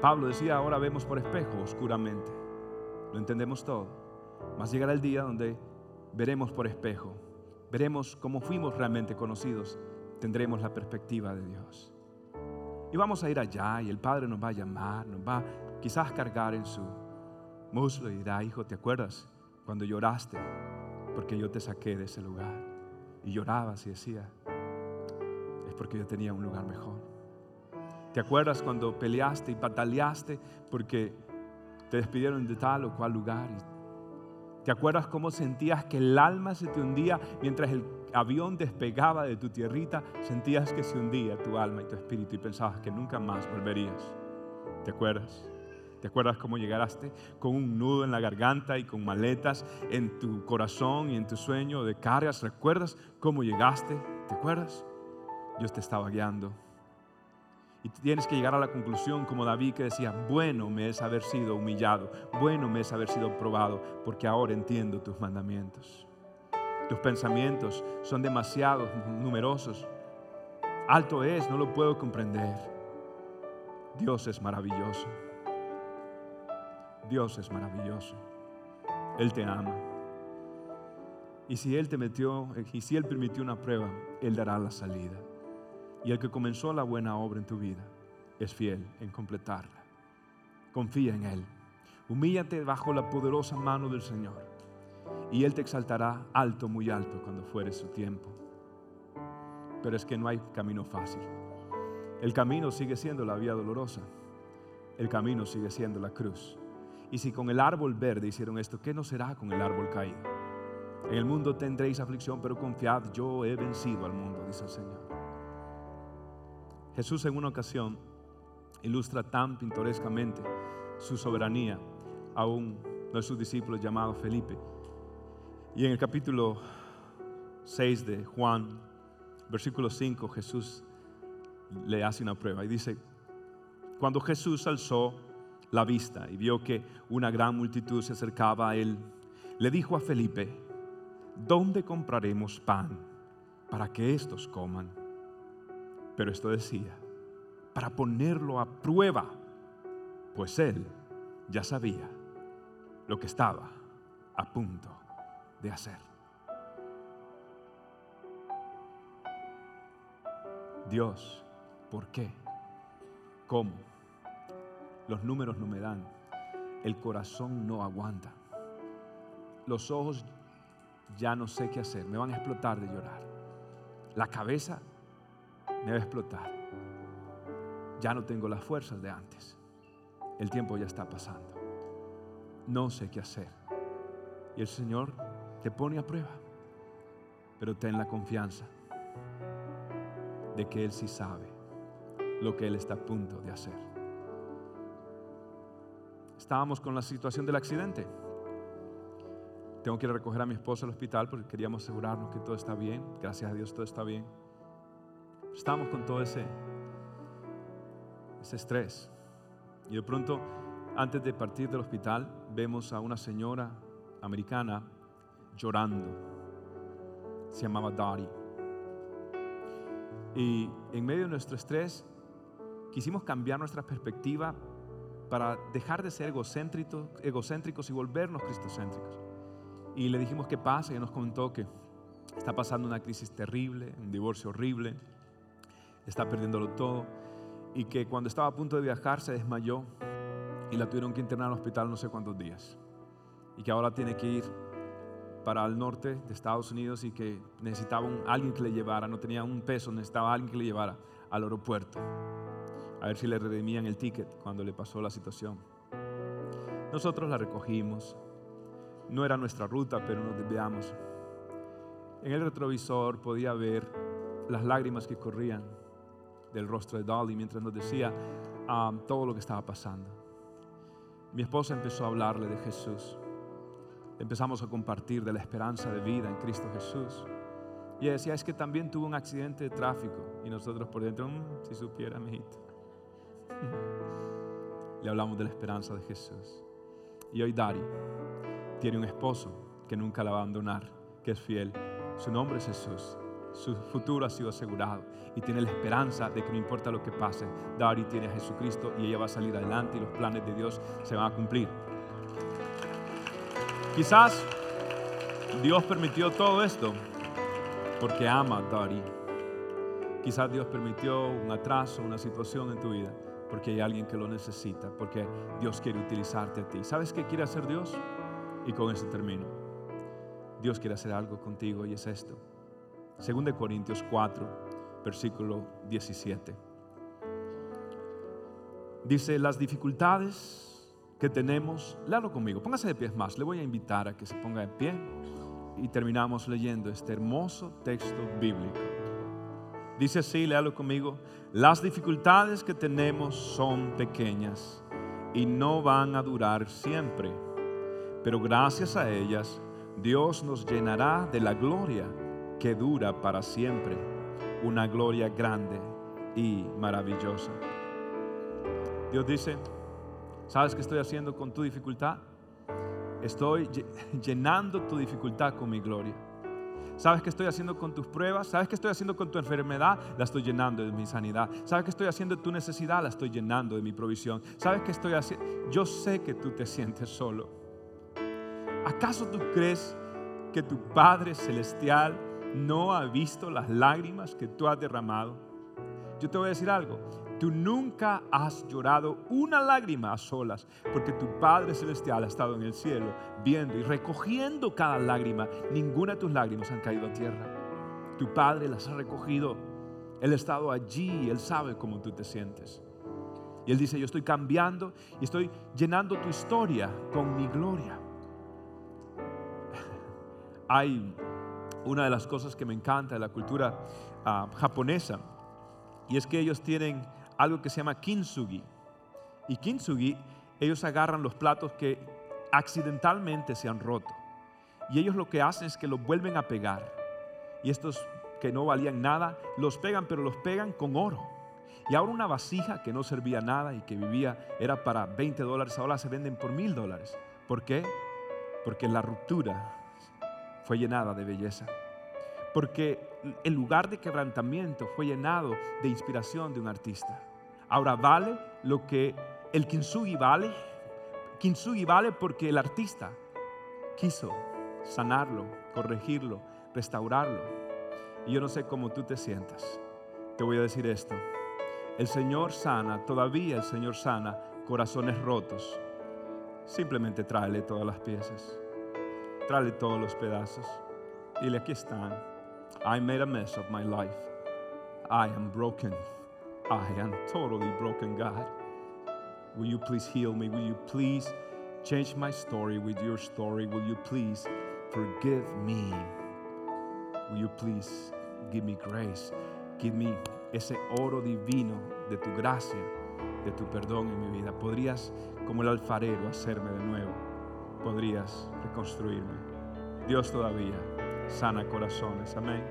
Pablo decía, ahora vemos por espejo oscuramente. Lo entendemos todo. Mas llegará el día donde veremos por espejo. Veremos cómo fuimos realmente conocidos. Tendremos la perspectiva de Dios. Y vamos a ir allá y el Padre nos va a llamar, nos va quizás cargar en su muslo y dirá, hijo, ¿te acuerdas cuando lloraste? Porque yo te saqué de ese lugar. Y llorabas y decía, es porque yo tenía un lugar mejor. ¿Te acuerdas cuando peleaste y pataleaste porque te despidieron de tal o cual lugar? ¿Te acuerdas cómo sentías que el alma se te hundía mientras el avión despegaba de tu tierrita? Sentías que se hundía tu alma y tu espíritu y pensabas que nunca más volverías. ¿Te acuerdas? ¿Te acuerdas cómo llegaste con un nudo en la garganta y con maletas en tu corazón y en tu sueño de cargas? ¿Recuerdas cómo llegaste? ¿Te acuerdas? Dios te estaba guiando y tienes que llegar a la conclusión como David que decía, bueno me es haber sido humillado, bueno me es haber sido probado, porque ahora entiendo tus mandamientos. Tus pensamientos son demasiado numerosos. Alto es, no lo puedo comprender. Dios es maravilloso. Dios es maravilloso. Él te ama. Y si Él te metió, y si Él permitió una prueba, Él dará la salida. Y el que comenzó la buena obra en tu vida es fiel en completarla. Confía en Él. Humíllate bajo la poderosa mano del Señor. Y Él te exaltará alto, muy alto, cuando fuere su tiempo. Pero es que no hay camino fácil. El camino sigue siendo la vía dolorosa. El camino sigue siendo la cruz. Y si con el árbol verde hicieron esto, ¿qué no será con el árbol caído? En el mundo tendréis aflicción, pero confiad, yo he vencido al mundo, dice el Señor. Jesús en una ocasión ilustra tan pintorescamente su soberanía a uno de sus discípulos llamado Felipe. Y en el capítulo 6 de Juan, versículo 5, Jesús le hace una prueba y dice, cuando Jesús alzó la vista y vio que una gran multitud se acercaba a él, le dijo a Felipe, ¿dónde compraremos pan para que estos coman? Pero esto decía, para ponerlo a prueba, pues él ya sabía lo que estaba a punto de hacer. Dios, ¿por qué? ¿Cómo? Los números no me dan. El corazón no aguanta. Los ojos ya no sé qué hacer. Me van a explotar de llorar. La cabeza me va a explotar. Ya no tengo las fuerzas de antes. El tiempo ya está pasando. No sé qué hacer. Y el Señor te pone a prueba. Pero ten la confianza de que Él sí sabe lo que Él está a punto de hacer. Estábamos con la situación del accidente. Tengo que ir a recoger a mi esposa al hospital porque queríamos asegurarnos que todo está bien. Gracias a Dios todo está bien. Estamos con todo ese, ese estrés. Y de pronto, antes de partir del hospital, vemos a una señora americana llorando. se llamaba Dottie. Y en medio de nuestro estrés, quisimos cambiar nuestra perspectiva para dejar de ser egocéntricos, y volvernos cristocéntricos. Y le dijimos qué pasa y nos comentó que está pasando una crisis terrible, un divorcio horrible, está perdiéndolo todo y que cuando estaba a punto de viajar se desmayó y la tuvieron que internar al hospital no sé cuántos días y que ahora tiene que ir para el norte de Estados Unidos y que necesitaba alguien que le llevara, no tenía un peso, necesitaba alguien que le llevara al aeropuerto a ver si le redimían el ticket cuando le pasó la situación. Nosotros la recogimos, no era nuestra ruta, pero nos desviamos. En el retrovisor podía ver las lágrimas que corrían del rostro de Dolly mientras nos decía um, todo lo que estaba pasando. Mi esposa empezó a hablarle de Jesús empezamos a compartir de la esperanza de vida en Cristo Jesús. Y ella decía, es que también tuvo un accidente de tráfico. Y nosotros por dentro, mm, si supiera, mijito. Le hablamos de la esperanza de Jesús. Y hoy Dari tiene un esposo que nunca la va a abandonar, que es fiel. Su nombre es Jesús. Su futuro ha sido asegurado y tiene la esperanza de que no importa lo que pase, Dari tiene a Jesucristo y ella va a salir adelante y los planes de Dios se van a cumplir. Quizás Dios permitió todo esto porque ama a Dari. Quizás Dios permitió un atraso, una situación en tu vida porque hay alguien que lo necesita, porque Dios quiere utilizarte a ti. ¿Sabes qué quiere hacer Dios? Y con esto termino. Dios quiere hacer algo contigo y es esto. Según de Corintios 4, versículo 17. Dice, las dificultades que tenemos, léalo conmigo, póngase de pies más, le voy a invitar a que se ponga de pie y terminamos leyendo este hermoso texto bíblico. Dice así, léalo conmigo, las dificultades que tenemos son pequeñas y no van a durar siempre, pero gracias a ellas Dios nos llenará de la gloria que dura para siempre, una gloria grande y maravillosa. Dios dice, ¿Sabes qué estoy haciendo con tu dificultad? Estoy llenando tu dificultad con mi gloria. ¿Sabes qué estoy haciendo con tus pruebas? ¿Sabes qué estoy haciendo con tu enfermedad? La estoy llenando de mi sanidad. ¿Sabes qué estoy haciendo de tu necesidad? La estoy llenando de mi provisión. ¿Sabes qué estoy haciendo? Yo sé que tú te sientes solo. ¿Acaso tú crees que tu Padre Celestial no ha visto las lágrimas que tú has derramado? Yo te voy a decir algo. Tú nunca has llorado una lágrima a solas, porque tu Padre Celestial ha estado en el cielo viendo y recogiendo cada lágrima. Ninguna de tus lágrimas han caído a tierra. Tu Padre las ha recogido. Él ha estado allí, Él sabe cómo tú te sientes. Y Él dice, yo estoy cambiando y estoy llenando tu historia con mi gloria. Hay una de las cosas que me encanta de la cultura ah, japonesa y es que ellos tienen algo que se llama kintsugi. Y kintsugi, ellos agarran los platos que accidentalmente se han roto. Y ellos lo que hacen es que los vuelven a pegar. Y estos que no valían nada, los pegan, pero los pegan con oro. Y ahora una vasija que no servía nada y que vivía, era para 20 dólares, ahora se venden por mil dólares. ¿Por qué? Porque la ruptura fue llenada de belleza. Porque el lugar de quebrantamiento fue llenado de inspiración de un artista. Ahora vale lo que el kintsugi vale. Kintsugi vale porque el artista quiso sanarlo, corregirlo, restaurarlo. Y yo no sé cómo tú te sientas. Te voy a decir esto. El Señor sana, todavía el Señor sana corazones rotos. Simplemente tráele todas las piezas. Tráele todos los pedazos. Dile, aquí están. I made a mess of my life. I am broken. I am totally broken, God. Will you please heal me? Will you please change my story with your story? Will you please forgive me? Will you please give me grace? Give me ese oro divino de tu gracia, de tu perdón en mi vida. Podrías, como el alfarero, hacerme de nuevo. Podrías reconstruirme. Dios todavía sana corazones. Amén.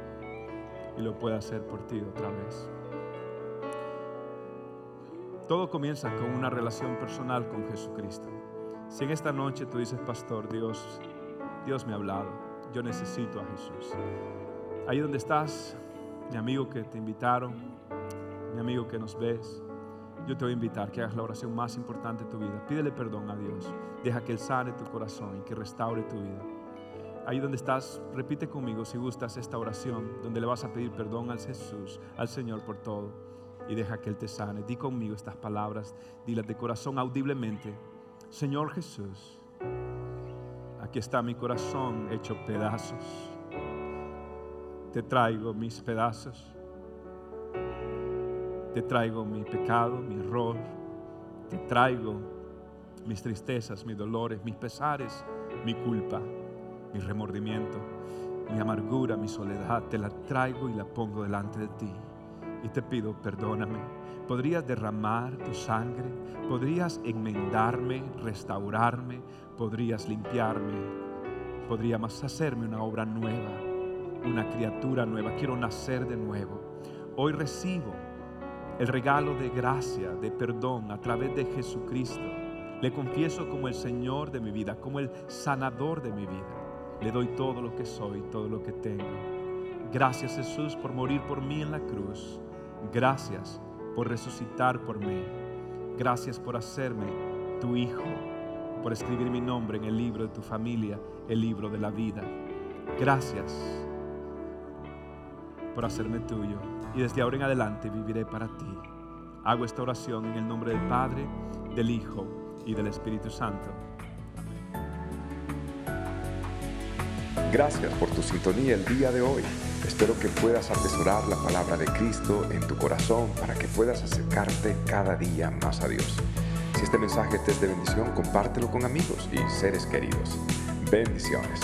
Y lo puede hacer por ti otra vez. Todo comienza con una relación personal con Jesucristo. Si en esta noche tú dices, pastor, Dios, Dios me ha hablado, yo necesito a Jesús. Ahí donde estás, mi amigo que te invitaron, mi amigo que nos ves, yo te voy a invitar que hagas la oración más importante de tu vida. Pídele perdón a Dios. Deja que Él sane tu corazón y que restaure tu vida. Ahí donde estás, repite conmigo si gustas esta oración, donde le vas a pedir perdón al Jesús, al Señor por todo. Y deja que Él te sane. Di conmigo estas palabras, dilas de corazón audiblemente. Señor Jesús, aquí está mi corazón hecho pedazos. Te traigo mis pedazos. Te traigo mi pecado, mi error. Te traigo mis tristezas, mis dolores, mis pesares, mi culpa mi remordimiento, mi amargura, mi soledad, te la traigo y la pongo delante de ti. Y te pido, perdóname. Podrías derramar tu sangre, podrías enmendarme, restaurarme, podrías limpiarme, podrías hacerme una obra nueva, una criatura nueva. Quiero nacer de nuevo. Hoy recibo el regalo de gracia, de perdón a través de Jesucristo. Le confieso como el Señor de mi vida, como el sanador de mi vida. Le doy todo lo que soy, todo lo que tengo. Gracias Jesús por morir por mí en la cruz. Gracias por resucitar por mí. Gracias por hacerme tu hijo, por escribir mi nombre en el libro de tu familia, el libro de la vida. Gracias por hacerme tuyo. Y desde ahora en adelante viviré para ti. Hago esta oración en el nombre del Padre, del Hijo y del Espíritu Santo.
Gracias por tu sintonía el día de hoy. Espero que puedas atesorar la palabra de Cristo en tu corazón para que puedas acercarte cada día más a Dios. Si este mensaje te es de bendición, compártelo con amigos y seres queridos. Bendiciones.